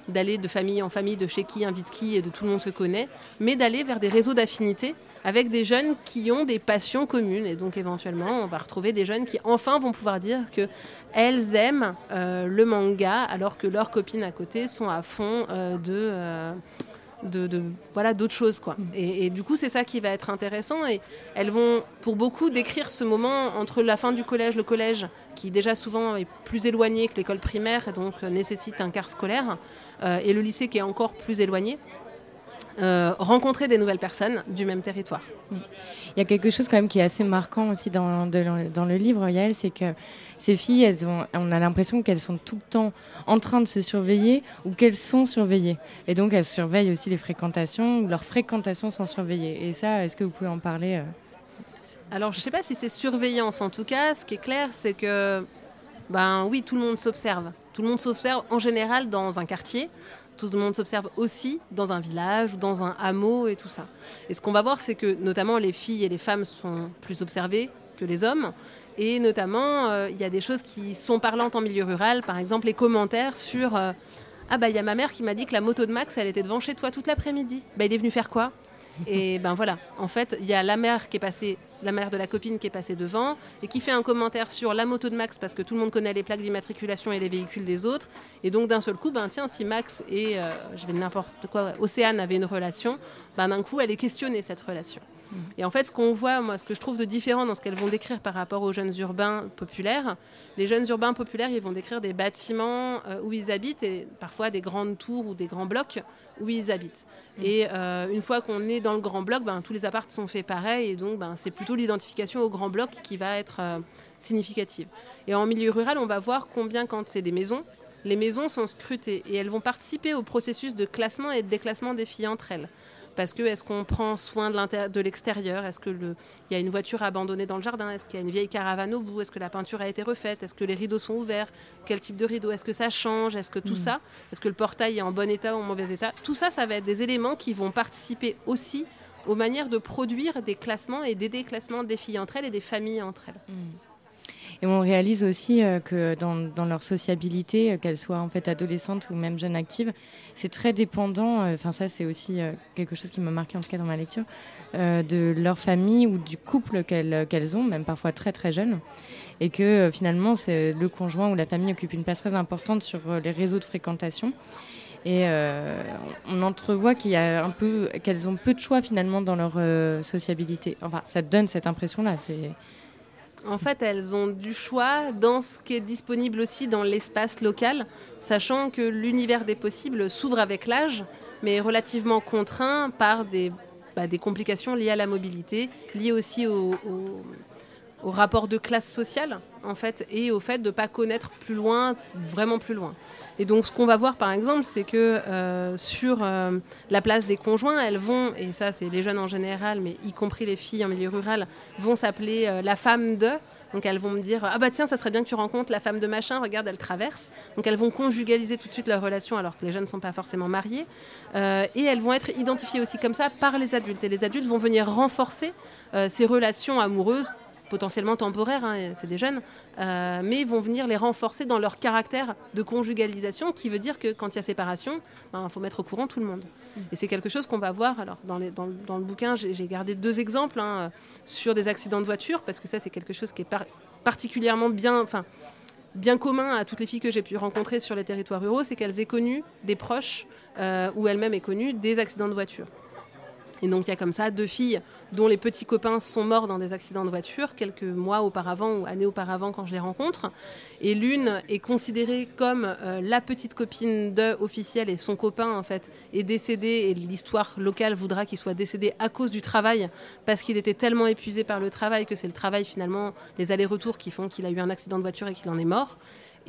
Speaker 4: d'aller de famille en famille, de chez qui invite qui et de tout le monde se connaît, mais d'aller vers des réseaux d'affinité avec des jeunes qui ont des passions communes. Et donc éventuellement, on va retrouver des jeunes qui enfin vont pouvoir dire que elles aiment euh, le manga, alors que leurs copines à côté sont à fond de... de, de- voilà d'autres choses quoi. Et, et du coup c'est ça qui va être intéressant et elles vont pour beaucoup décrire ce moment entre la fin du collège le collège qui déjà souvent est plus éloigné que l'école primaire et donc euh, nécessite un quart scolaire euh, et le lycée qui est encore plus éloigné euh, rencontrer des nouvelles personnes du même territoire.
Speaker 3: Il y a quelque chose quand même qui est assez marquant aussi dans, de- dans le livre, Yael, c'est que ces filles, elles ont, on a l'impression qu'elles sont tout le temps en train de se surveiller ou qu'elles sont surveillées. Et donc elles surveillent aussi les fréquentations ou leurs fréquentations sont surveillées. Et ça, est-ce que vous pouvez en parler euh
Speaker 4: Alors, je ne sais pas si c'est surveillance. En tout cas, ce qui est clair, c'est que, ben oui, tout le monde s'observe. Tout le monde s'observe en général dans un quartier. Tout le monde s'observe aussi dans un village ou dans un hameau et tout ça. Et ce qu'on va voir, c'est que notamment les filles et les femmes sont plus observées que les hommes. Et notamment, euh, il y a des choses qui sont parlantes en milieu rural. Par exemple, les commentaires sur euh, Ah, bah, il y a ma mère qui m'a dit que la moto de Max, elle était devant chez toi toute l'après-midi. Bah, il est venu faire quoi? Et ben voilà, en fait, il y a la mère qui est passée, la mère de la copine qui est passée devant et qui fait un commentaire sur la moto de Max parce que tout le monde connaît les plaques d'immatriculation et les véhicules des autres. Et donc d'un seul coup, ben tiens, si Max et euh, je vais n'importe quoi, Océane avaient une relation, ben d'un coup, elle est questionnée cette relation. Et en fait, ce qu'on voit, moi, ce que je trouve de différent dans ce qu'elles vont décrire par rapport aux jeunes urbains populaires, les jeunes urbains populaires, ils vont décrire des bâtiments euh, où ils habitent et parfois des grandes tours ou des grands blocs où ils habitent. Et euh, une fois qu'on est dans le grand bloc, ben, tous les apparts sont faits pareil et donc ben, c'est plutôt l'identification au grand bloc qui va être euh, significative. Et en milieu rural, on va voir combien, quand c'est des maisons, les maisons sont scrutées et elles vont participer au processus de classement et de déclassement des filles entre elles. Parce que est-ce qu'on prend soin de l'extérieur? Est-ce qu'il y a une voiture abandonnée dans le jardin? Est-ce qu'il y a une vieille caravane au bout? Est-ce que la peinture a été refaite? Est-ce que les rideaux sont ouverts? Quel type de rideau? Est-ce que ça change? Est-ce que tout ça? Est-ce que le portail est en bon état ou en mauvais état? Tout ça, ça va être des éléments qui vont participer aussi aux manières de produire des classements et des déclassements des filles entre elles et des familles entre elles.
Speaker 3: Et on réalise aussi euh, que dans, leur sociabilité, qu'elles soient en fait adolescentes ou même jeunes actives, c'est très dépendant. Enfin, ça, c'est aussi quelque chose qui m'a marqué en tout cas dans ma lecture, de leur famille ou du couple qu'elles ont, même parfois très très jeunes et que finalement c'est le conjoint ou la famille occupe une place très importante sur les réseaux de fréquentation et euh, on entrevoit qu'il y a un peu, qu'elles ont peu de choix finalement dans leur euh, sociabilité. Enfin, ça donne cette impression-là.
Speaker 4: En fait, elles ont du choix dans ce qui est disponible aussi dans l'espace local, sachant que l'univers des possibles s'ouvre avec l'âge, mais relativement contraint par des, bah, des complications liées à la mobilité, liées aussi au, au rapport de classe sociale, en fait, et au fait de ne pas connaître plus loin, vraiment plus loin. Et donc, ce qu'on va voir, par exemple, c'est que euh, sur euh, la place des conjoints, elles vont, et ça, c'est les jeunes en général, mais y compris les filles en milieu rural, vont s'appeler euh, la femme de. Donc elles vont me dire ah bah tiens ça serait bien que tu rencontres la femme de machin regarde elle traverse donc elles vont conjugaliser tout de suite leur relation alors que les jeunes ne sont pas forcément mariés et elles vont être identifiées aussi comme ça par les adultes et les adultes vont venir renforcer ces relations amoureuses potentiellement temporaires, hein, c'est des jeunes, euh, mais vont venir les renforcer dans leur caractère de conjugalisation, qui veut dire que quand il y a séparation, il ben, faut mettre au courant tout le monde. Et c'est quelque chose qu'on va voir. Alors, dans, le bouquin, j'ai gardé deux exemples hein, sur des accidents de voiture, parce que ça, c'est quelque chose qui est particulièrement bien commun à toutes les filles que j'ai pu rencontrer sur les territoires ruraux, c'est qu'elles aient connu des proches euh, ou elles-mêmes aient connu des accidents de voiture. Et donc il y a comme ça deux filles dont les petits copains sont morts dans des accidents de voiture quelques mois auparavant ou années auparavant quand je les rencontre. Et l'une est considérée comme euh, la petite copine de officiel et son copain en fait est décédé et l'histoire locale voudra qu'il soit décédé à cause du travail parce qu'il était tellement épuisé par le travail que c'est le travail finalement, les allers-retours qui font qu'il a eu un accident de voiture et qu'il en est mort.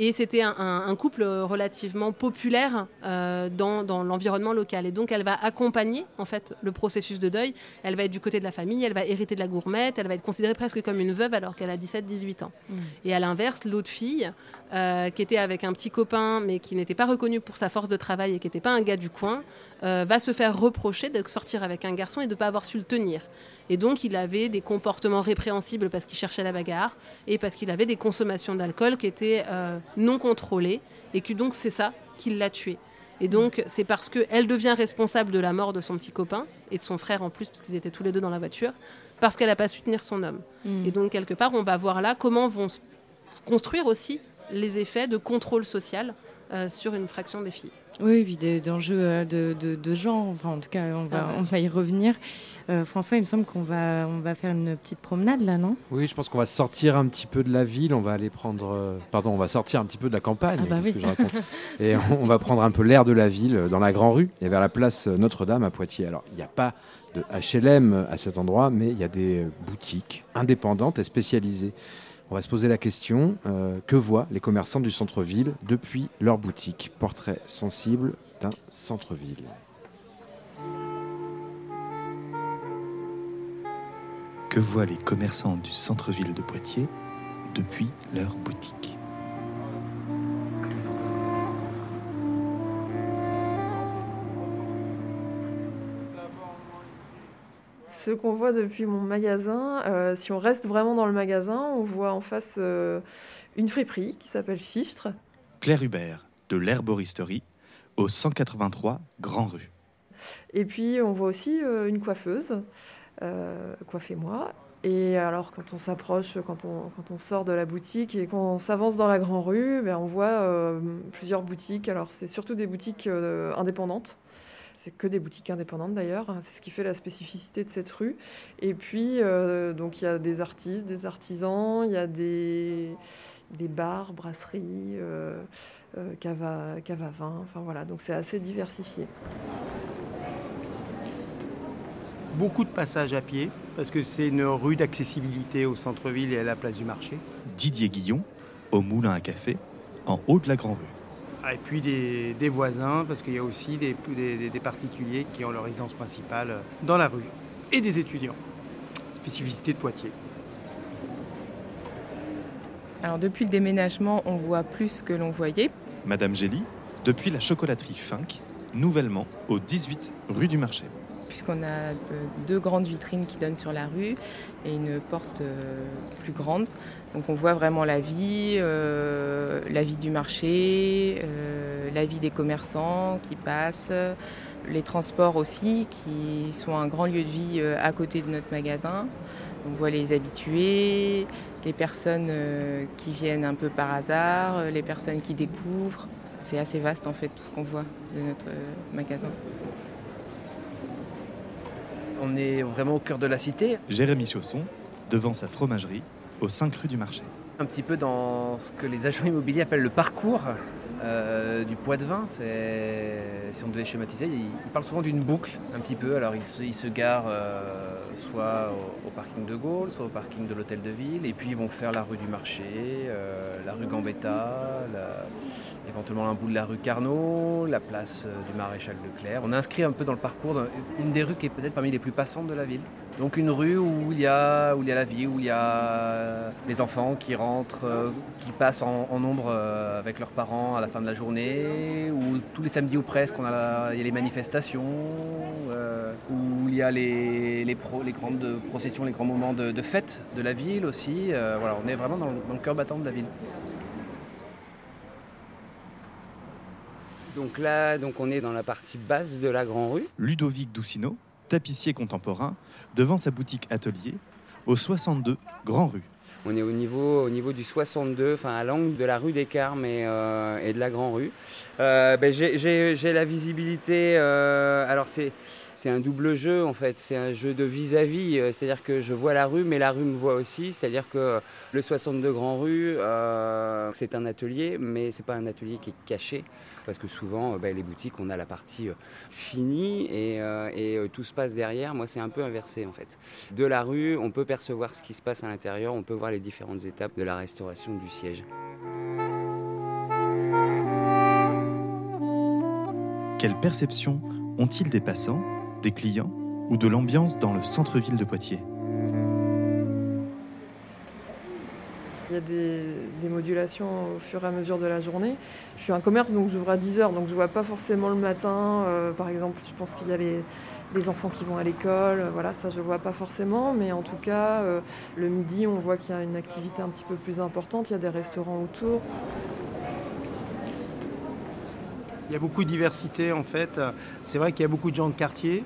Speaker 4: Et c'était un, couple relativement populaire euh, dans, l'environnement local. Et donc, elle va accompagner en fait le processus de deuil. Elle va être du côté de la famille, elle va hériter de la gourmette, elle va être considérée presque comme une veuve alors qu'elle a 17-18 ans. Mmh. Et à l'inverse, l'autre fille, euh, qui était avec un petit copain, mais qui n'était pas reconnu pour sa force de travail et qui n'était pas un gars du coin, euh, va se faire reprocher de sortir avec un garçon et de ne pas avoir su le tenir. Et donc, il avait des comportements répréhensibles parce qu'il cherchait la bagarre et parce qu'il avait des consommations d'alcool qui étaient euh, non contrôlées et que donc c'est ça qui l'a tué. Et donc, c'est parce qu'elle devient responsable de la mort de son petit copain et de son frère en plus, parce qu'ils étaient tous les deux dans la voiture, parce qu'elle n'a pas su tenir son homme. Hmm. Et donc, quelque part, on va voir là comment vont se construire aussi les effets de contrôle social euh, sur une fraction des filles.
Speaker 3: Oui, puis d'enjeux euh, de, de, de, genre, enfin, en tout cas, on va, ah on va y revenir. Euh, François, il me semble qu'on va, on va faire une petite promenade là, non?
Speaker 2: Oui, je pense qu'on va sortir un petit peu de la ville, on va aller prendre. Euh, pardon, on va sortir un petit peu de la campagne,
Speaker 3: ah bah oui.
Speaker 2: que je raconte. et on, va prendre un peu l'air de la ville dans la Grand Rue et vers la place Notre-Dame à Poitiers. Alors, il n'y a pas de HLM à cet endroit, mais il y a des boutiques indépendantes et spécialisées. On va se poser la question que voient les commerçants du centre-ville depuis leur boutique? Portrait sensible d'un centre-ville.
Speaker 9: que voient les commerçants du centre-ville de Poitiers depuis leur boutique?
Speaker 10: Ce qu'on voit depuis mon magasin, euh, si on reste vraiment dans le magasin, on voit en face euh, une friperie qui s'appelle Fichtre.
Speaker 9: Claire Hubert, de l'herboristerie, au 183 Grand Rue.
Speaker 10: Et puis on voit aussi euh, une coiffeuse coiffez-moi. Et alors, quand on s'approche, quand on, quand on sort de la boutique et qu'on s'avance dans la grande rue, ben, on voit plusieurs boutiques. Alors, c'est surtout des boutiques indépendantes. C'est que des boutiques indépendantes d'ailleurs. C'est ce qui fait la spécificité de cette rue. Et puis, donc, il y a des artistes, des artisans, il y a des, des bars, brasseries, cave à, cave à vin. Enfin, voilà. Donc, c'est assez diversifié
Speaker 11: beaucoup de passages à pied, parce que c'est une rue d'accessibilité au centre-ville et à la place du marché.
Speaker 9: Didier Guillon, au Moulin à Café, en haut de la Grand Rue.
Speaker 11: Ah, et puis des, voisins, parce qu'il y a aussi des, particuliers qui ont leur résidence principale dans la rue, et des étudiants. Spécificité de Poitiers.
Speaker 12: Alors depuis le déménagement, on voit plus que l'on voyait.
Speaker 9: Madame Gély, depuis la chocolaterie Fink, nouvellement au 18 rue du Marché.
Speaker 12: Puisqu'on a deux grandes vitrines qui donnent sur la rue et une porte plus grande. Donc on voit vraiment la vie, la vie du marché, la vie des commerçants qui passent, les transports aussi, qui sont un grand lieu de vie à côté de notre magasin. On voit les habitués, les personnes euh, qui viennent un peu par hasard, euh, les personnes qui découvrent. C'est assez vaste en fait tout ce qu'on voit de notre euh, magasin.
Speaker 13: On est vraiment au cœur de la cité.
Speaker 9: Jérémy Chausson, devant sa fromagerie, aux 5 rues du marché.
Speaker 13: Un petit peu dans ce que les agents immobiliers appellent le parcours euh, du poids de vin. Si on devait schématiser, il, parle souvent d'une boucle un petit peu. Alors il se, gare euh, soit au, parking de Gaulle, soit au parking de l'hôtel de ville, et puis ils vont faire la rue du marché, euh, la rue Gambetta, éventuellement un bout de la rue Carnot, la place du maréchal Leclerc. On inscrit un peu dans le parcours une des rues qui est peut-être parmi les plus passantes de la ville. Donc une rue où il y a, où il y a la vie, où il y a les enfants qui rentrent, euh, qui passent en, nombre euh, avec leurs parents à la fin de la journée, où tous les samedis ou presque on a, il y a les manifestations, euh, où il y a les, les, grandes processions, les grands moments de, fête de la ville aussi. voilà, on est vraiment dans, dans le cœur battant de la ville.
Speaker 14: Donc là, donc on est dans la partie basse de la Grand Rue.
Speaker 9: Ludovic Doucineau, tapissier contemporain, devant sa boutique atelier, au 62 Grand Rue.
Speaker 14: On est au niveau, au niveau du 62, enfin à l'angle de la rue des Carmes et, euh, et de la Grand Rue. Euh, ben, j'ai la visibilité, euh, alors c'est c'est un double jeu en fait, c'est un jeu de vis-à-vis, c'est-à-dire que je vois la rue mais la rue me voit aussi, c'est-à-dire que le 62 Grand Rue, c'est un atelier mais c'est pas un atelier qui est caché parce que souvent, euh, bah, les boutiques, on a la partie euh, finie et, euh, tout se passe derrière. Moi, c'est un peu inversé en fait. De la rue, on peut percevoir ce qui se passe à l'intérieur, on peut voir les différentes étapes de la restauration du siège.
Speaker 9: Quelle perception ont-ils des passants, des clients ou de l'ambiance dans le centre-ville de Poitiers?
Speaker 10: Il y a des, modulations au fur et à mesure de la journée. Je suis un commerce, donc j'ouvre à 10h, donc je ne vois pas forcément le matin. Euh, par exemple, je pense qu'il y a les, enfants qui vont à l'école, voilà, ça je ne vois pas forcément, mais en tout cas, euh, le midi, on voit qu'il y a une activité un petit peu plus importante, il y a des restaurants autour.
Speaker 11: Il y a beaucoup de diversité en fait. C'est vrai qu'il y a beaucoup de gens de quartier.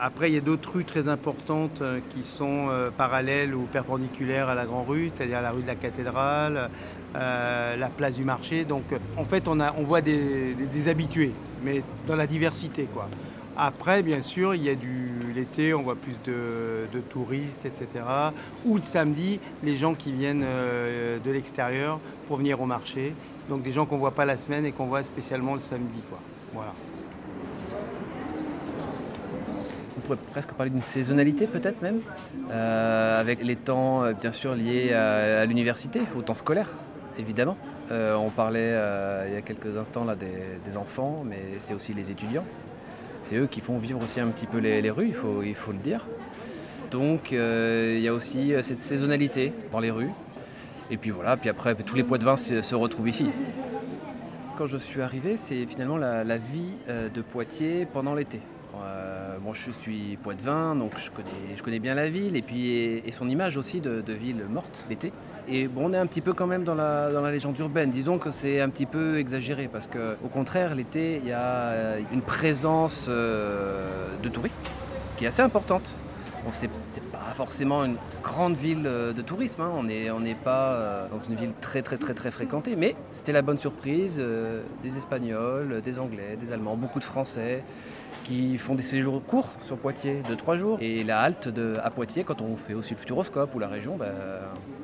Speaker 11: Après, il y a d'autres rues très importantes euh, qui sont euh, parallèles ou perpendiculaires à la Grande Rue, c'est-à-dire la rue de la Cathédrale, euh, la place du marché. Donc, en fait, on, a, on voit des, habitués, mais dans la diversité, quoi. Après, bien sûr, il y a du l'été, on voit plus de, touristes, etc. Ou le samedi, les gens qui viennent de l'extérieur pour venir au marché. Donc des gens qu'on ne voit pas la semaine et qu'on voit spécialement le samedi, quoi. Voilà.
Speaker 13: Pourrait presque parler d'une saisonnalité peut-être même, euh, avec les temps euh, bien sûr liés à, l'université, au temps scolaire évidemment. Euh, on parlait il y a quelques instants là des, enfants, mais c'est aussi les étudiants. C'est eux qui font vivre aussi un petit peu les, rues, il faut, il faut le dire. Donc il y a aussi cette saisonnalité dans les rues. Et puis voilà, puis après tous les poids de vin se, retrouvent ici. Quand je suis arrivé, c'est finalement la vie de Poitiers pendant l'été. Euh, bon, je suis poitevin, donc je connais, bien la ville et puis son image aussi de, ville morte l'été. Et bon, on est un petit peu quand même dans la, légende urbaine. Disons que c'est un petit peu exagéré parce que, au contraire, l'été, il y a une présence euh, de touristes qui est assez importante. Bon, c'est pas forcément une grande ville euh, de tourisme, hein. on n'est pas dans une ville très très très très fréquentée, mais c'était la bonne surprise des Espagnols, des Anglais, des Allemands, beaucoup de Français qui font des séjours courts sur Poitiers de trois jours. Et la halte à Poitiers, quand on fait aussi le Futuroscope ou la région, bah,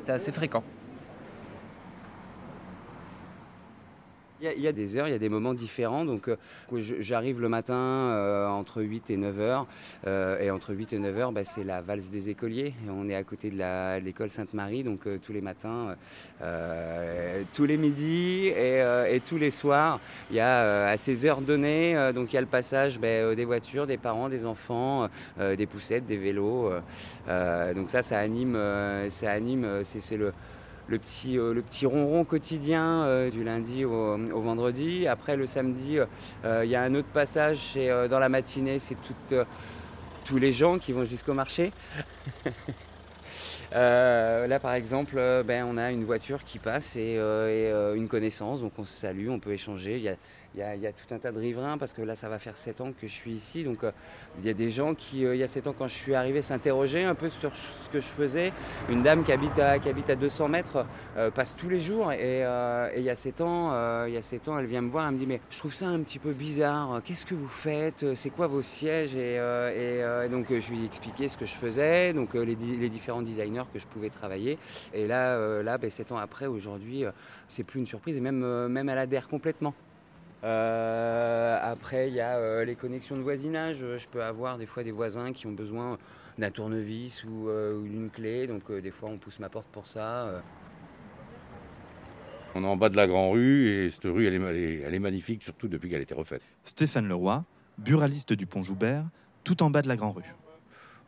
Speaker 13: c'est assez fréquent.
Speaker 14: Il y, a des heures, il y a des moments différents. Donc, euh, j'arrive le matin euh, entre 8 et 9 heures. Euh, et entre 8 et 9 heures, bah, c'est la valse des écoliers. on est à côté de l'école Sainte-Marie. Donc, tous les matins, tous les midis et, tous les soirs, il y a à ces heures données, donc il y a le passage bah, des voitures, des parents, des enfants, des poussettes, des vélos. donc, ça, ça anime, ça anime c'est le le petit, euh, le petit ronron quotidien euh, du lundi au, vendredi. Après, le samedi, euh, il y a un autre passage, dans la matinée, c'est tous les gens qui vont jusqu'au marché. Euh, là, par exemple, euh, ben, on a une voiture qui passe et, euh, et, une connaissance, donc on se salue, on peut échanger. Il y, a, tout un tas de riverains parce que là, ça va faire 7 ans que je suis ici. Donc, il y a des gens qui, il y a 7 ans, quand je suis arrivé, s'interrogeaient un peu sur ce que je faisais. Une dame qui habite à, qui habite à 200 mètres passe tous les jours. Et, et, il, y a 7 ans, il y a 7 ans, elle vient me voir, elle me dit Mais je trouve ça un petit peu bizarre. Qu'est-ce que vous faites? C'est quoi vos sièges? Et, et, donc, je lui ai expliqué ce que je faisais, donc les, les, différents designers que je pouvais travailler. Et là, là ben, 7 ans après, aujourd'hui, c'est plus une surprise. Et même, même elle adhère complètement. Euh, après, il y a euh, les connexions de voisinage. Je peux avoir des fois des voisins qui ont besoin d'un tournevis ou, euh, d'une clé. Donc des fois, on pousse ma porte pour ça.
Speaker 15: On est en bas de la Grand Rue et cette rue, elle est, elle est magnifique, surtout depuis qu'elle a été refaite.
Speaker 9: Stéphane Leroy, buraliste du Pont Joubert, tout en bas de la Grand Rue.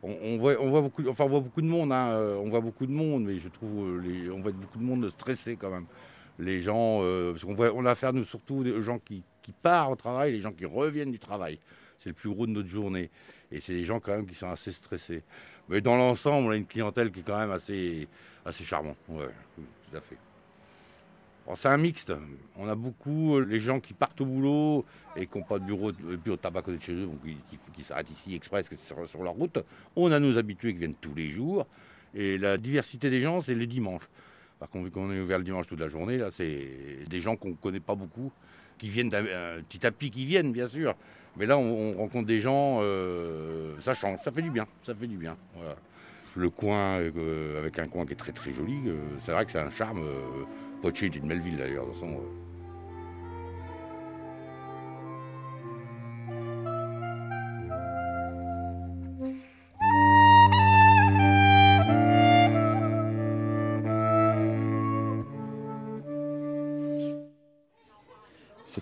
Speaker 15: On, voit, on voit, beaucoup, enfin, on voit beaucoup de monde, hein. on voit beaucoup de monde, mais je trouve les, on voit beaucoup de monde stressé quand même les gens, euh, parce qu'on voit, on a affaire nous surtout aux gens qui, partent au travail, les gens qui reviennent du travail. C'est le plus gros de notre journée. Et c'est des gens quand même qui sont assez stressés. Mais dans l'ensemble, on a une clientèle qui est quand même assez, assez charmante. Ouais, tout à fait. c'est un mixte. On a beaucoup euh, les gens qui partent au boulot et qui n'ont pas de bureau, de bureau de tabac à côté de chez eux, donc qui, s'arrêtent ici express sur, sur leur route. On a nos habitués qui viennent tous les jours. Et la diversité des gens, c'est les dimanches. Par contre, vu qu'on est ouvert le dimanche toute la journée, là, c'est des gens qu'on ne connaît pas beaucoup, qui viennent euh, petit à petit, qui viennent, bien sûr. Mais là, on, rencontre des gens, euh, ça change, ça fait du bien, ça fait du bien. Le coin, euh, avec un coin qui est très très joli, c'est vrai que c'est un charme. Est une belle ville d'ailleurs, toute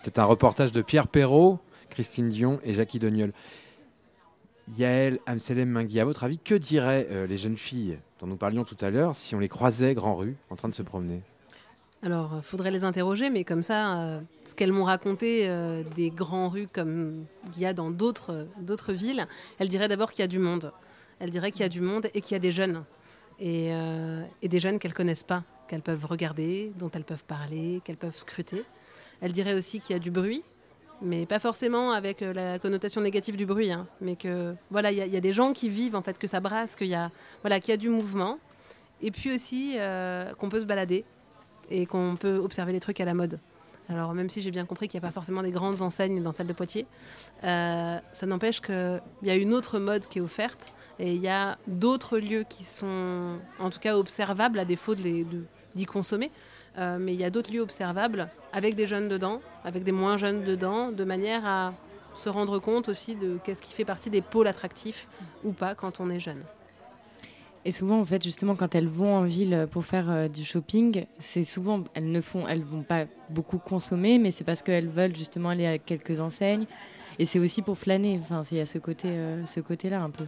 Speaker 2: C'était un reportage de Pierre Perrault, Christine Dion et Jackie Doniol. Yael, Amselem Mingui, à votre avis, que diraient euh, les jeunes filles dont nous parlions tout à l'heure si on les croisait grand rue en train de se promener?
Speaker 4: Alors, il euh, faudrait les interroger, mais comme ça, euh, ce qu'elles m'ont raconté des grands rues comme il y a dans d'autres villes, elles diraient d'abord qu'il y a du monde. Elles diraient qu'il y a du monde et qu'il y a des jeunes. Et, et des jeunes qu'elles connaissent pas, qu'elles peuvent regarder, dont elles peuvent parler, qu'elles peuvent scruter. Elle dirait aussi qu'il y a du bruit, mais pas forcément avec euh, la connotation négative du bruit, hein, mais que voilà, il y, a des gens qui vivent en fait, que ça brasse, qu'il y a voilà, qu'il y a du mouvement, et puis aussi euh, qu'on peut se balader et qu'on peut observer les trucs à la mode. Alors même si j'ai bien compris qu'il n'y a pas forcément des grandes enseignes dans celle de Poitiers, euh, ça n'empêche qu'il y a une autre mode qui est offerte et il y a d'autres lieux qui sont en tout cas observables à défaut d'y consommer. Euh, mais il y a d'autres lieux observables avec des jeunes dedans, avec des moins jeunes dedans, de manière à se rendre compte aussi de qu'est-ce qui fait partie des pôles attractifs ou pas quand on est jeune.
Speaker 3: Et souvent, en fait, justement, quand elles vont en ville pour faire euh, du shopping, c'est souvent elles ne font, elles vont pas beaucoup consommer, mais c'est parce qu'elles veulent justement aller à quelques enseignes. Et c'est aussi pour flâner. Enfin, il y a ce côté, euh, ce côté-là un peu.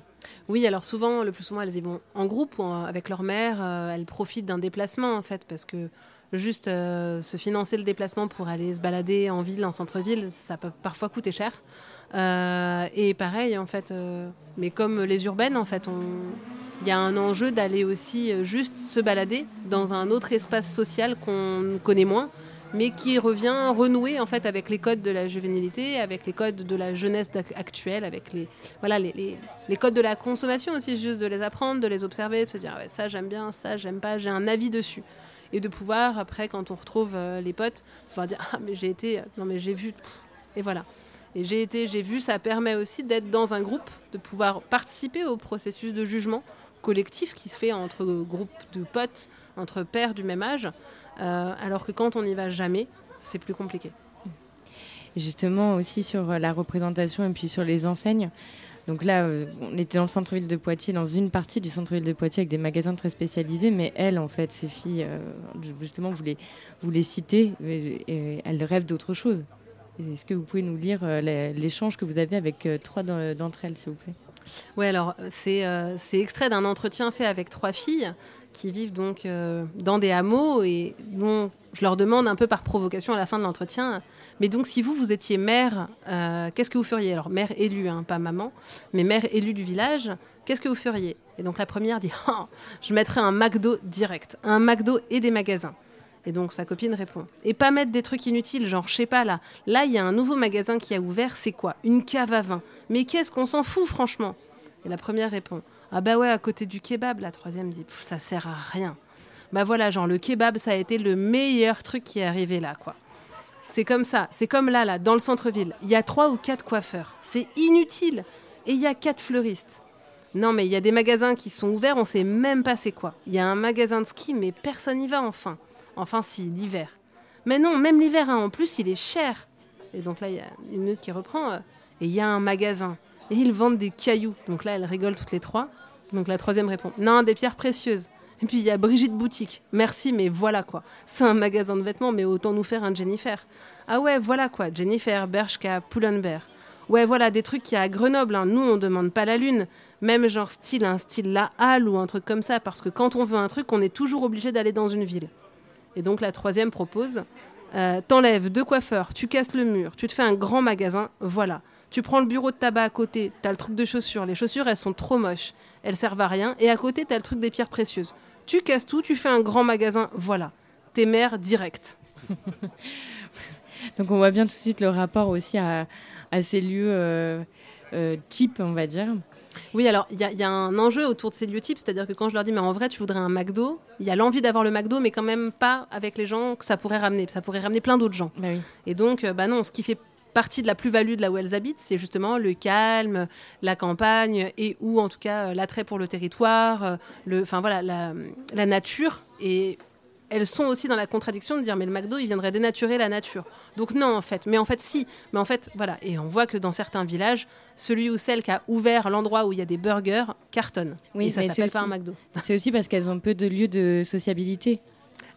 Speaker 4: Oui, alors souvent, le plus souvent, elles y vont en groupe ou avec leur mère. elles profitent d'un déplacement en fait, parce que juste euh, se financer le déplacement pour aller se balader en ville, en centre-ville, ça peut parfois coûter cher. Euh, et pareil, en fait, euh, mais comme les urbaines, en fait, il y a un enjeu d'aller aussi juste se balader dans un autre espace social qu'on connaît moins, mais qui revient renouer en fait avec les codes de la juvénilité, avec les codes de la jeunesse actuelle, avec les voilà les, les, codes de la consommation aussi, juste de les apprendre, de les observer, de se dire ça j'aime bien, ça j'aime pas, j'ai un avis dessus et de pouvoir après quand on retrouve euh, les potes pouvoir dire ah mais j'ai été non mais j'ai vu. Et voilà. Et j'ai été j'ai vu ça permet aussi d'être dans un groupe de pouvoir participer au processus de jugement collectif qui se fait entre groupes de potes entre pères du même âge euh, alors que quand on n'y va jamais c'est plus compliqué.
Speaker 3: Justement aussi sur la représentation et puis sur les enseignes donc là, euh, on était dans le centre-ville de Poitiers, dans une partie du centre-ville de Poitiers avec des magasins très spécialisés, mais elles, en fait, ces filles, euh, justement, vous les, vous les citez, et, elles rêvent d'autre chose. Est-ce que vous pouvez nous lire euh, l'échange que vous avez avec trois d'entre elles, s'il vous plaît?
Speaker 4: Oui, alors c'est extrait d'un entretien fait avec trois filles qui vivent donc euh, dans des hameaux et dont je leur demande un peu par provocation à la fin de l'entretien. Mais donc, si vous, vous étiez maire, euh, qu'est-ce que vous feriez? Alors, mère élue, hein, pas maman, mais mère élue du village, qu'est-ce que vous feriez? Et donc, la première dit Oh, Je mettrais un McDo direct, un McDo et des magasins. Et donc, sa copine répond Et pas mettre des trucs inutiles, genre, je sais pas, là, là, il y a un nouveau magasin qui a ouvert, c'est quoi? Une cave à vin. Mais qu'est-ce qu'on s'en fout, franchement? Et la première répond Ah, bah ouais, à côté du kebab. La troisième dit Ça sert à rien. Bah voilà, genre, le kebab, ça a été le meilleur truc qui est arrivé là, quoi. C'est comme ça, c'est comme là, là, dans le centre-ville. Il y a trois ou quatre coiffeurs. C'est inutile. Et il y a quatre fleuristes. Non, mais il y a des magasins qui sont ouverts, on sait même pas c'est quoi. Il y a un magasin de ski, mais personne n'y va enfin. Enfin, si, l'hiver. Mais non, même l'hiver, hein, en plus, il est cher. Et donc là, il y a une autre qui reprend. euh, et il y a un magasin. Et ils vendent des cailloux. Donc là, elles rigolent toutes les trois. Donc la troisième répond Non, des pierres précieuses. Et puis il y a Brigitte Boutique. Merci, mais voilà quoi. C'est un magasin de vêtements, mais autant nous faire un Jennifer. Ah ouais, voilà quoi. Jennifer, Bershka, Pull&Bear. Ouais, voilà, des trucs qu'il y a à Grenoble. hein. Nous, on demande pas la lune. Même genre style, un style La Halle ou un truc comme ça. Parce que quand on veut un truc, on est toujours obligé d'aller dans une ville. Et donc la troisième propose euh, T'enlèves deux coiffeurs, tu casses le mur, tu te fais un grand magasin, voilà. Tu prends le bureau de tabac à côté, t'as le truc de chaussures. Les chaussures, elles sont trop moches, elles servent à rien. Et à côté, t'as le truc des pierres précieuses. Tu casses tout, tu fais un grand magasin, voilà. T'es maire direct.
Speaker 3: Donc on voit bien tout de suite le rapport aussi à, à ces lieux euh, euh, types, on va dire.
Speaker 4: Oui, alors il y, a- il y a un enjeu autour de ces lieux types, c'est-à-dire que quand je leur dis, mais en vrai, tu voudrais un McDo, il y a l'envie d'avoir le McDo, mais quand même pas avec les gens que ça pourrait ramener. Ça pourrait ramener plein d'autres gens. Et donc, euh, bah non, ce qui fait partie de la plus-value de là où elles habitent, c'est justement le calme, la campagne et ou en tout cas euh, l'attrait pour le territoire, euh, le, enfin voilà, la, la nature. Et elles sont aussi dans la contradiction de dire mais le McDo il viendrait dénaturer la nature. Donc non en fait, mais en fait si, mais en fait voilà. Et on voit que dans certains villages, celui ou celle qui a ouvert l'endroit où il y a des burgers cartonne. et ça s'appelle pas un McDo.
Speaker 3: C'est aussi parce qu'elles ont peu de lieux de sociabilité.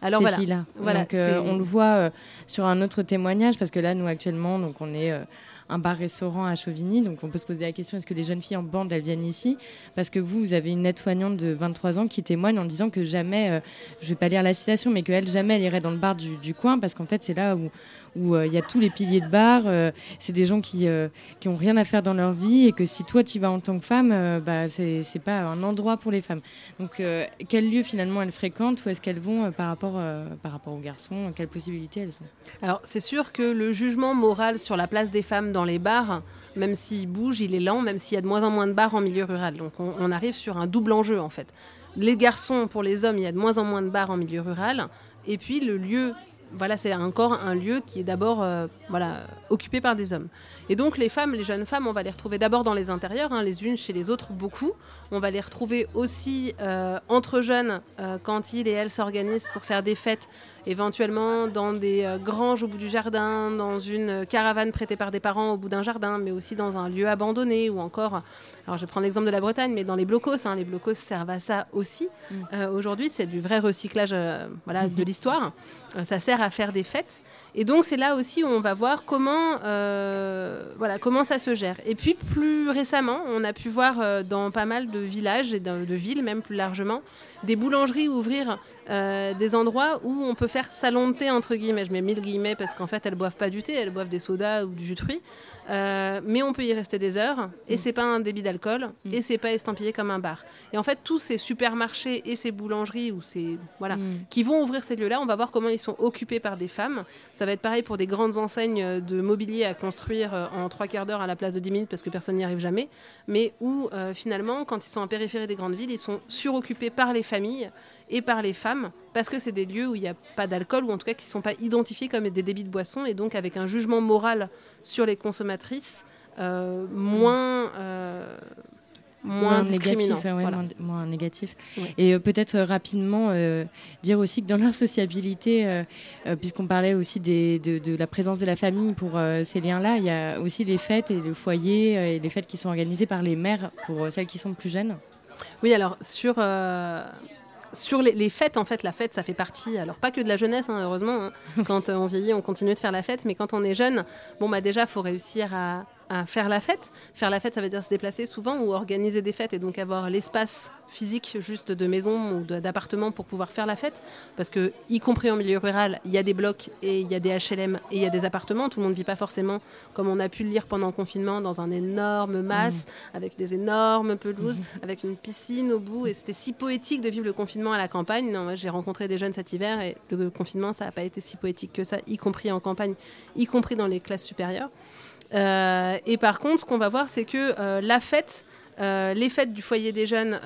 Speaker 4: Alors
Speaker 3: ces
Speaker 4: voilà.
Speaker 3: filles-là.
Speaker 4: Voilà,
Speaker 3: Donc, euh, on le voit euh, sur un autre témoignage parce que là, nous actuellement, donc on est euh, un bar-restaurant à Chauvigny, donc on peut se poser la question est-ce que les jeunes filles en bande elles viennent ici? Parce que vous, vous avez une aide-soignante de 23 ans qui témoigne en disant que jamais, euh, je vais pas lire la citation, mais qu'elle jamais elle irait dans le bar du, coin parce qu'en fait c'est là où où euh, il y a tous les piliers de bar, euh, c'est des gens qui euh, qui rien à faire dans leur vie et que si toi tu vas en tant que femme, bah c'est pas un endroit pour les femmes. Donc quel lieu finalement elles fréquentent, où est-ce qu'elles vont par rapport par rapport aux garçons, quelles possibilités elles ont?
Speaker 4: Alors, c'est sûr que le jugement moral sur la place des femmes dans les bars, même s'il bouge, il est lent, même s'il y a de moins en moins de bars en milieu rural. Donc, on, arrive sur un double enjeu, en fait. Les garçons, pour les hommes, il y a de moins en moins de bars en milieu rural. Et puis, le lieu, voilà, c'est encore un lieu qui est d'abord euh, voilà, occupé par des hommes. Et donc, les femmes, les jeunes femmes, on va les retrouver d'abord dans les intérieurs, hein, les unes chez les autres, beaucoup. On va les retrouver aussi euh, entre jeunes, euh, quand ils et elles s'organisent pour faire des fêtes éventuellement dans des euh, granges au bout du jardin, dans une euh, caravane prêtée par des parents au bout d'un jardin, mais aussi dans un lieu abandonné ou encore, alors je prends l'exemple de la Bretagne, mais dans les blocos, hein, les blocos servent à ça aussi. Euh, Aujourd'hui, c'est du vrai recyclage euh, voilà, de l'histoire. Euh, ça sert à faire des fêtes. Et donc, c'est là aussi où on va voir comment, voilà, comment ça se gère. Et puis, plus récemment, on a pu voir dans pas mal de villages et de, de villes, même plus largement, des boulangeries ouvrir euh, des endroits où on peut faire salon de thé, entre guillemets. Je mets mille guillemets parce qu'en fait, elles boivent pas du thé, elles boivent des sodas ou du jus de fruits. Euh, mais on peut y rester des heures et c'est pas un débit d'alcool et c'est pas estampillé comme un bar. Et en fait, tous ces supermarchés et ces boulangeries ou ces voilà qui vont ouvrir ces lieux-là, on va voir comment ils sont occupés par des femmes. Ça va être pareil pour des grandes enseignes de mobilier à construire euh, en trois quarts d'heure à la place de 10 minutes parce que personne n'y arrive jamais, mais où euh, finalement, quand ils sont en périphérie des grandes villes, ils sont suroccupés par les familles et par les femmes parce que c'est des lieux où il n'y a pas d'alcool ou en tout cas qui ne sont pas identifiés comme des débits de boissons et donc avec un jugement moral sur les consommatrices euh, moins euh, moins, discriminant.
Speaker 3: négatif, ouais, ouais,
Speaker 4: Voilà.
Speaker 3: moins, moins négatif.
Speaker 4: Ouais.
Speaker 3: Et euh, peut-être euh, rapidement euh, dire aussi que dans leur sociabilité, euh, puisqu'on parlait aussi des, de, de la présence de la famille pour ces liens-là, il y a aussi les fêtes et le foyer et les fêtes qui sont organisées par les mères pour celles qui sont plus jeunes.
Speaker 4: Oui, alors sur, sur les, les fêtes, en fait, la fête, ça fait partie, alors pas que de la jeunesse, hein, heureusement. hein. Quand euh, on vieillit, on continue de faire la fête, mais quand on est jeune, bon, bah déjà, faut réussir à, à faire la fête. Faire la fête, ça veut dire se déplacer souvent ou organiser des fêtes et donc avoir l'espace physique juste de maison ou d'appartement pour pouvoir faire la fête. Parce que, y compris en milieu rural, il y a des blocs et il y a des HLM et il y a des appartements. Tout le monde ne vit pas forcément, comme on a pu le lire pendant le confinement, dans un énorme masse,
Speaker 3: Mmh.
Speaker 4: avec des énormes pelouses, avec une piscine au bout. Et c'était si poétique de vivre le confinement à la campagne. Non, j'ai rencontré des jeunes cet hiver et le confinement, ça n'a pas été si poétique que ça, y compris en campagne, y compris dans les classes supérieures. Euh, et par contre, ce qu'on va voir, c'est que euh, la fête, euh, les fêtes du foyer des jeunes,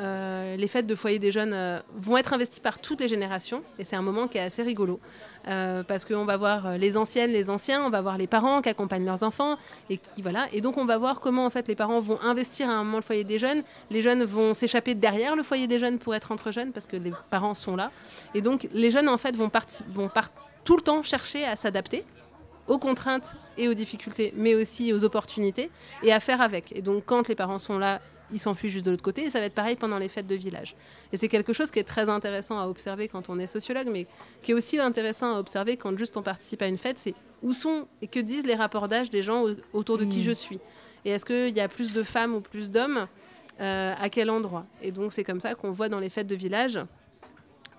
Speaker 4: les fêtes de foyer des jeunes vont être investies par toutes les générations. Et c'est un moment qui est assez rigolo. Parce qu'on va voir les anciennes, les anciens, on va voir les parents qui accompagnent leurs enfants et qui voilà. Et donc on va voir comment en fait les parents vont investir à un moment le foyer des jeunes. Les jeunes vont s'échapper derrière le foyer des jeunes pour être entre jeunes parce que les parents sont là. Et donc les jeunes en fait vont, vont tout le temps chercher à s'adapter aux contraintes et aux difficultés, mais aussi aux opportunités, et à faire avec. Et donc, quand les parents sont là, ils s'enfuient juste de l'autre côté, et ça va être pareil pendant les fêtes de village. Et c'est quelque chose qui est très intéressant à observer quand on est sociologue, mais qui est aussi intéressant à observer quand juste on participe à une fête, c'est où sont et que disent les rapports d'âge des gens au- autour de qui
Speaker 3: Mm.
Speaker 4: je suis. Et est-ce qu'il y a plus de femmes ou plus d'hommes euh, À quel endroit? Et donc, c'est comme ça qu'on voit dans les fêtes de village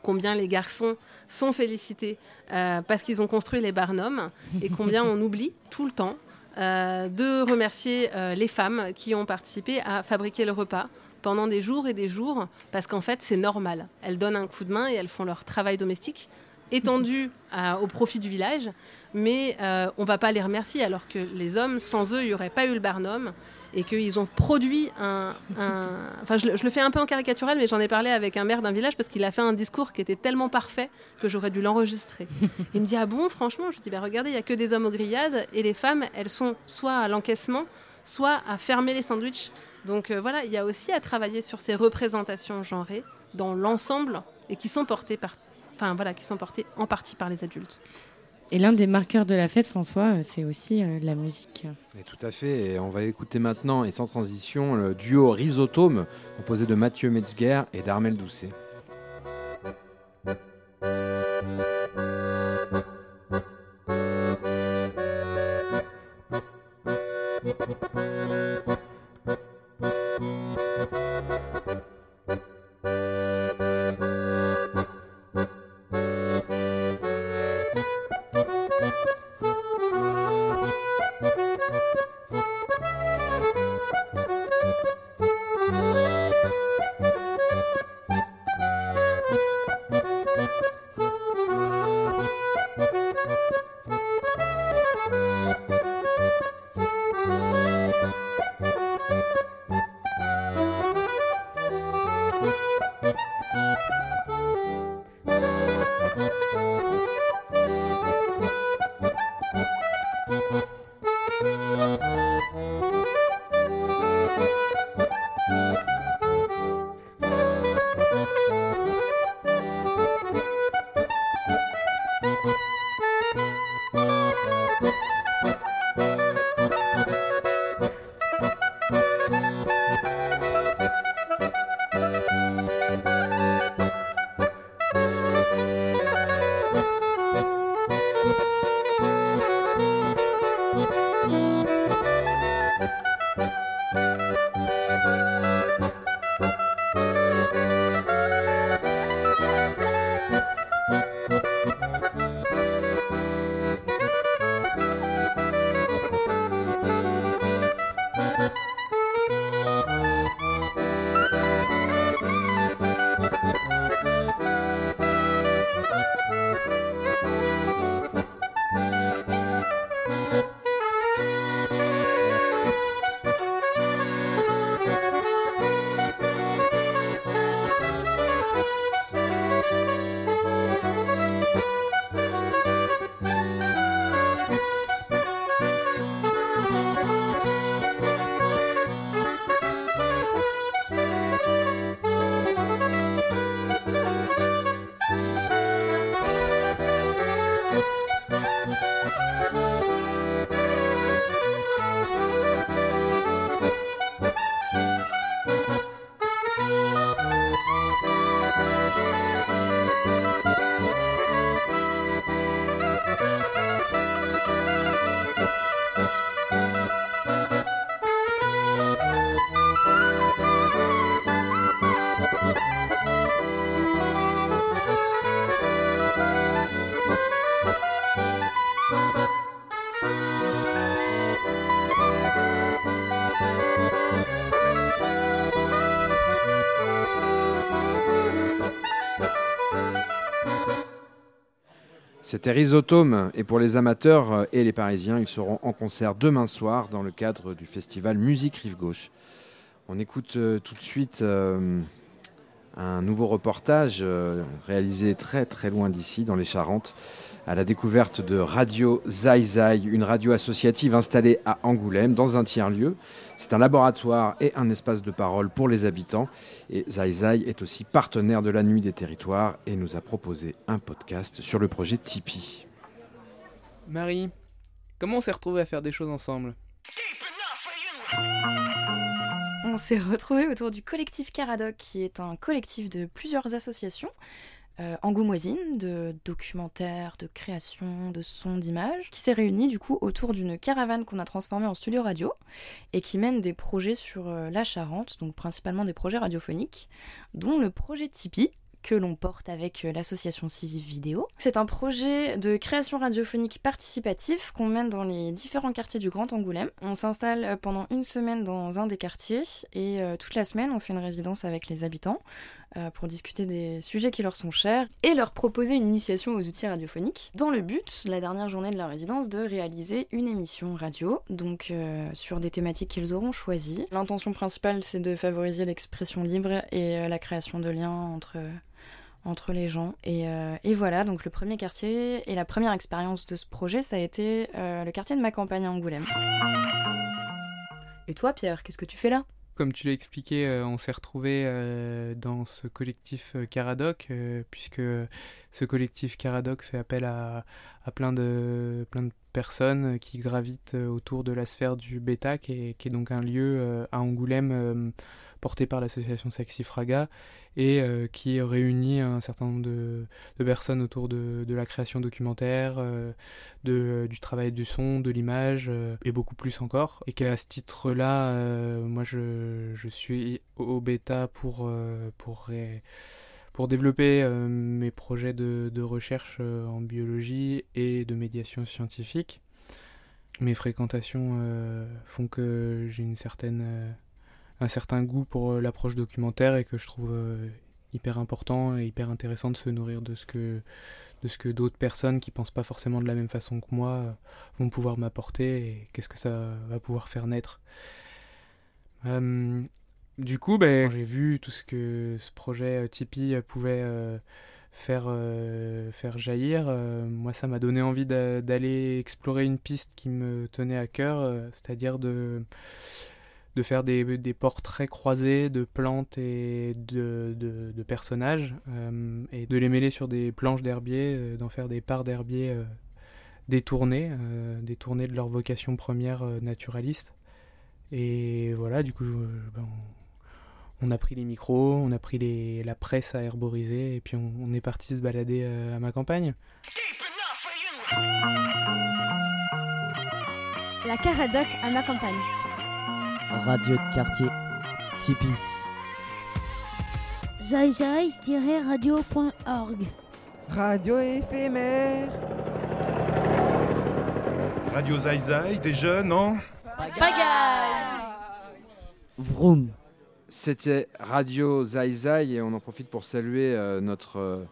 Speaker 4: combien les garçons sont félicités euh, parce qu'ils ont construit les barnums et combien on oublie tout le temps euh, de remercier euh, les femmes qui ont participé à fabriquer le repas pendant des jours et des jours parce qu'en fait c'est normal. Elles donnent un coup de main et elles font leur travail domestique étendu à- au profit du village, mais on va pas les remercier alors que les hommes, sans eux, il n'y aurait pas eu le barnum et qu'ils ont produit un... un- Enfin, je, le- je le fais un peu en caricatural, mais j'en ai parlé avec un maire d'un village parce qu'il a fait un discours qui était tellement parfait que j'aurais dû l'enregistrer. Il me dit, ah bon, franchement? Je dis, bah, regardez, il n'y a que des hommes aux grillades et les femmes, elles sont soit à l'encaissement, soit à fermer les sandwichs. Donc euh, voilà, il y a aussi à travailler sur ces représentations genrées dans l'ensemble et qui sont portées par... Enfin voilà, qui sont portées en partie par les adultes.
Speaker 3: Et l'un des marqueurs de la fête, François, euh, c'est aussi euh, la musique.
Speaker 2: Tout à fait, et on va écouter maintenant, et sans transition, le duo Rhizotome, composé de Mathieu Metzger et d'Armel Doucet. C'était Rhizotome et pour les amateurs euh, et les Parisiens, ils seront en concert demain soir dans le cadre du festival Musique Rive Gauche. On écoute euh, tout de suite euh, un nouveau reportage réalisé très très loin d'ici, dans les Charentes, à la découverte de Radio Zai Zai, une radio associative installée à Angoulême dans un tiers-lieu. C'est un laboratoire et un espace de parole pour les habitants. Et Zai Zai est aussi partenaire de la Nuit des Territoires et nous a proposé un podcast sur le projet Tipeee.
Speaker 16: Marie, comment on s'est retrouvés à faire des choses ensemble?
Speaker 17: On s'est retrouvés autour du collectif Caradoc, qui est un collectif de plusieurs associations euh, angoumoisines, de documentaires, de création, de sons, d'images, qui s'est réunie du coup autour d'une caravane qu'on a transformée en studio radio et qui mène des projets sur euh, la Charente, donc principalement des projets radiophoniques, dont le projet Tipeee, que l'on porte avec euh, l'association Sisyphe Vidéo. C'est un projet de création radiophonique participatif qu'on mène dans les différents quartiers du Grand Angoulême. On s'installe pendant une semaine dans un des quartiers et toute la semaine on fait une résidence avec les habitants pour discuter des sujets qui leur sont chers et leur proposer une initiation aux outils radiophoniques dans le but, la dernière journée de la résidence, de réaliser une émission radio, donc euh, sur des thématiques qu'ils auront choisies. L'intention principale c'est de favoriser l'expression libre et euh, la création de liens entre entre les gens. Et, euh, voilà, donc le premier quartier et la première expérience de ce projet, ça a été euh, le quartier de ma campagne à Angoulême. Et toi, Pierre, qu'est-ce que tu fais là?
Speaker 16: Comme tu l'as expliqué, euh, on s'est retrouvés euh, dans ce collectif euh, Caradoc, euh, puisque ce collectif Caradoc fait appel à, plein, de, plein de personnes qui gravitent autour de la sphère du Beta, qui est, donc un lieu à Angoulême porté par l'association Saxifraga et euh, qui réunit un certain nombre de, personnes autour de, la création documentaire, euh, de, du travail du son, de l'image euh, et beaucoup plus encore. Et qu'à ce titre-là, moi je, suis au bêta pour, pour, développer mes projets de, recherche en biologie et de médiation scientifique. Mes fréquentations font que j'ai une certaine, un certain goût pour euh, l'approche documentaire et que je trouve euh, hyper important et hyper intéressant de se nourrir de ce que, de ce que d'autres personnes qui pensent pas forcément de la même façon que moi euh, vont pouvoir m'apporter et qu'est-ce que ça va pouvoir faire naître. Du coup, ben, j'ai vu tout ce que ce projet Tipeee pouvait faire, faire jaillir. Moi, ça m'a donné envie d'a- d'aller explorer une piste qui me tenait à cœur, c'est-à-dire de, de faire des, des portraits croisés de plantes et de, de, de personnages, euh, et de les mêler sur des planches d'herbier, euh, d'en faire des parts d'herbier euh, détournées, euh, détournées de leur vocation première euh, naturaliste. Et voilà, du coup, je- ben, on, on a pris les micros, on a pris les, la presse à herboriser, et puis on, on est parti se balader euh, à ma campagne.
Speaker 18: La Caradoc à ma campagne.
Speaker 19: Radio de quartier. Tipeee.
Speaker 20: zaizai-radio.org
Speaker 21: Radio éphémère.
Speaker 22: Radio Zaïzaï, des jeunes, non?
Speaker 2: Vroom. C'était Radio Zai Zai et on en profite pour saluer euh, notre euh,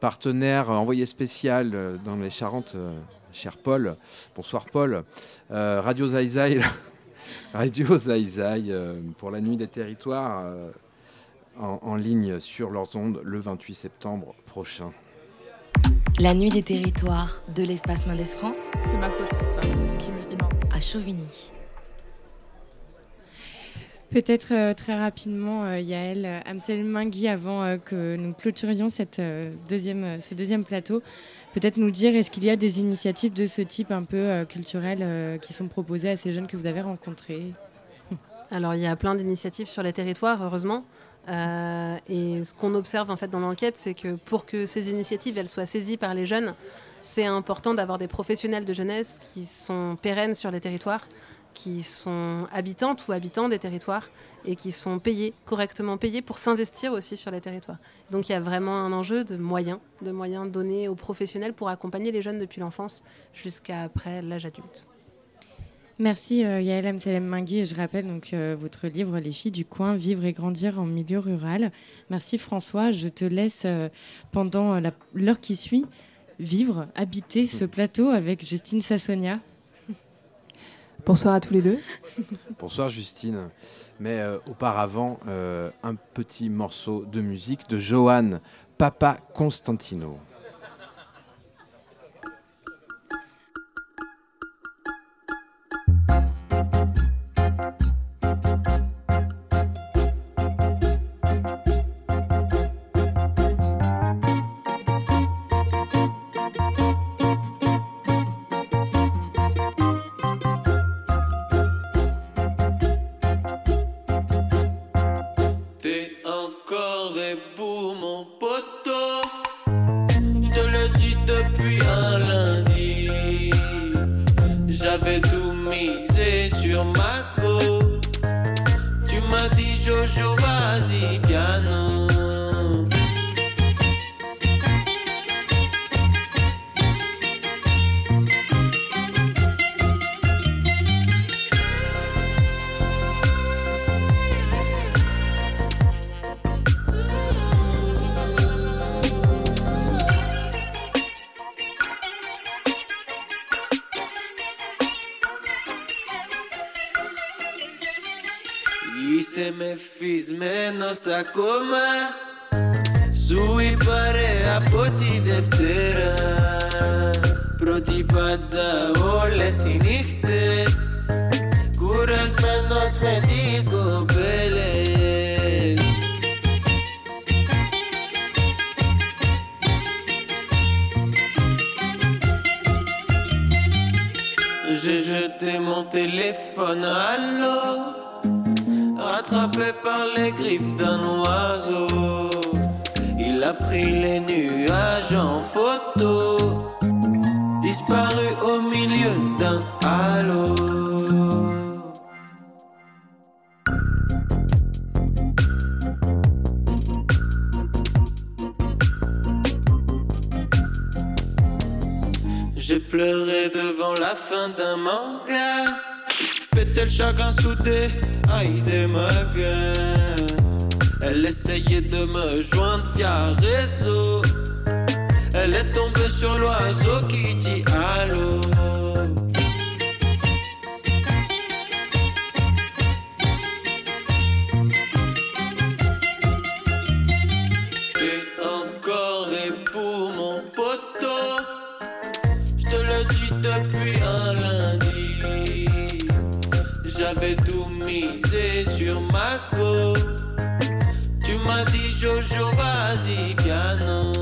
Speaker 2: partenaire euh, envoyé spécial euh, dans les Charentes, euh, cher Paul. Bonsoir Paul. Euh, Radio Zai Zai, Radio Zai euh, pour la nuit des territoires euh, en, en ligne sur leurs ondes le 28 septembre prochain.
Speaker 1: La nuit des territoires de l'espace Mendes France.
Speaker 3: C'est ma faute. c'est qui me-
Speaker 1: À Chauvigny.
Speaker 3: Peut-être euh, très rapidement, euh, Yael, euh, Amsel Mingui, avant euh, que nous clôturions cette, euh, deuxième, euh, ce deuxième plateau, peut-être nous dire est-ce qu'il y a des initiatives de ce type un peu euh, culturelles euh, qui sont proposées à ces jeunes que vous avez rencontrés?
Speaker 4: Alors, il y a plein d'initiatives sur les territoires, heureusement. Euh, et ce qu'on observe en fait dans l'enquête, c'est que pour que ces initiatives soient saisies par les jeunes, c'est important d'avoir des professionnels de jeunesse qui sont pérennes sur les territoires, qui sont habitantes ou habitants des territoires et qui sont payés, correctement payés pour s'investir aussi sur les territoires. Donc il y a vraiment un enjeu de moyens, de moyens donnés aux professionnels pour accompagner les jeunes depuis l'enfance jusqu'à après l'âge adulte.
Speaker 3: Merci euh, Yael Amselem Mingui. Et je rappelle donc euh, votre livre Les filles du coin, vivre et grandir en milieu rural. Merci François. Je te laisse euh, pendant euh, l'heure qui suit vivre, habiter ce plateau avec Justine Sassonia.
Speaker 23: Bonsoir à tous les deux.
Speaker 2: Bonsoir Justine. Mais euh, auparavant, euh, un petit morceau de musique de Johan Papa Constantino.
Speaker 20: Είσαι με φυσμένος ακόμα Σου είπα ρε από τη Δευτέρα. Πρώτη πάντα όλες οι νύχτες. Κουρασμένος με τις κοπέλες. J'ai jeté mon téléphone à l'eau Rattrapé par les griffes d'un oiseau. Il a pris les nuages en photo Disparu au milieu d'un halo. J'ai pleuré devant la fin d'un manga Peut-être chacun soudé, aïe des magas Elle essayait de me joindre via réseau. Elle est tombée sur l'oiseau qui dit allô Jojo vas-y piano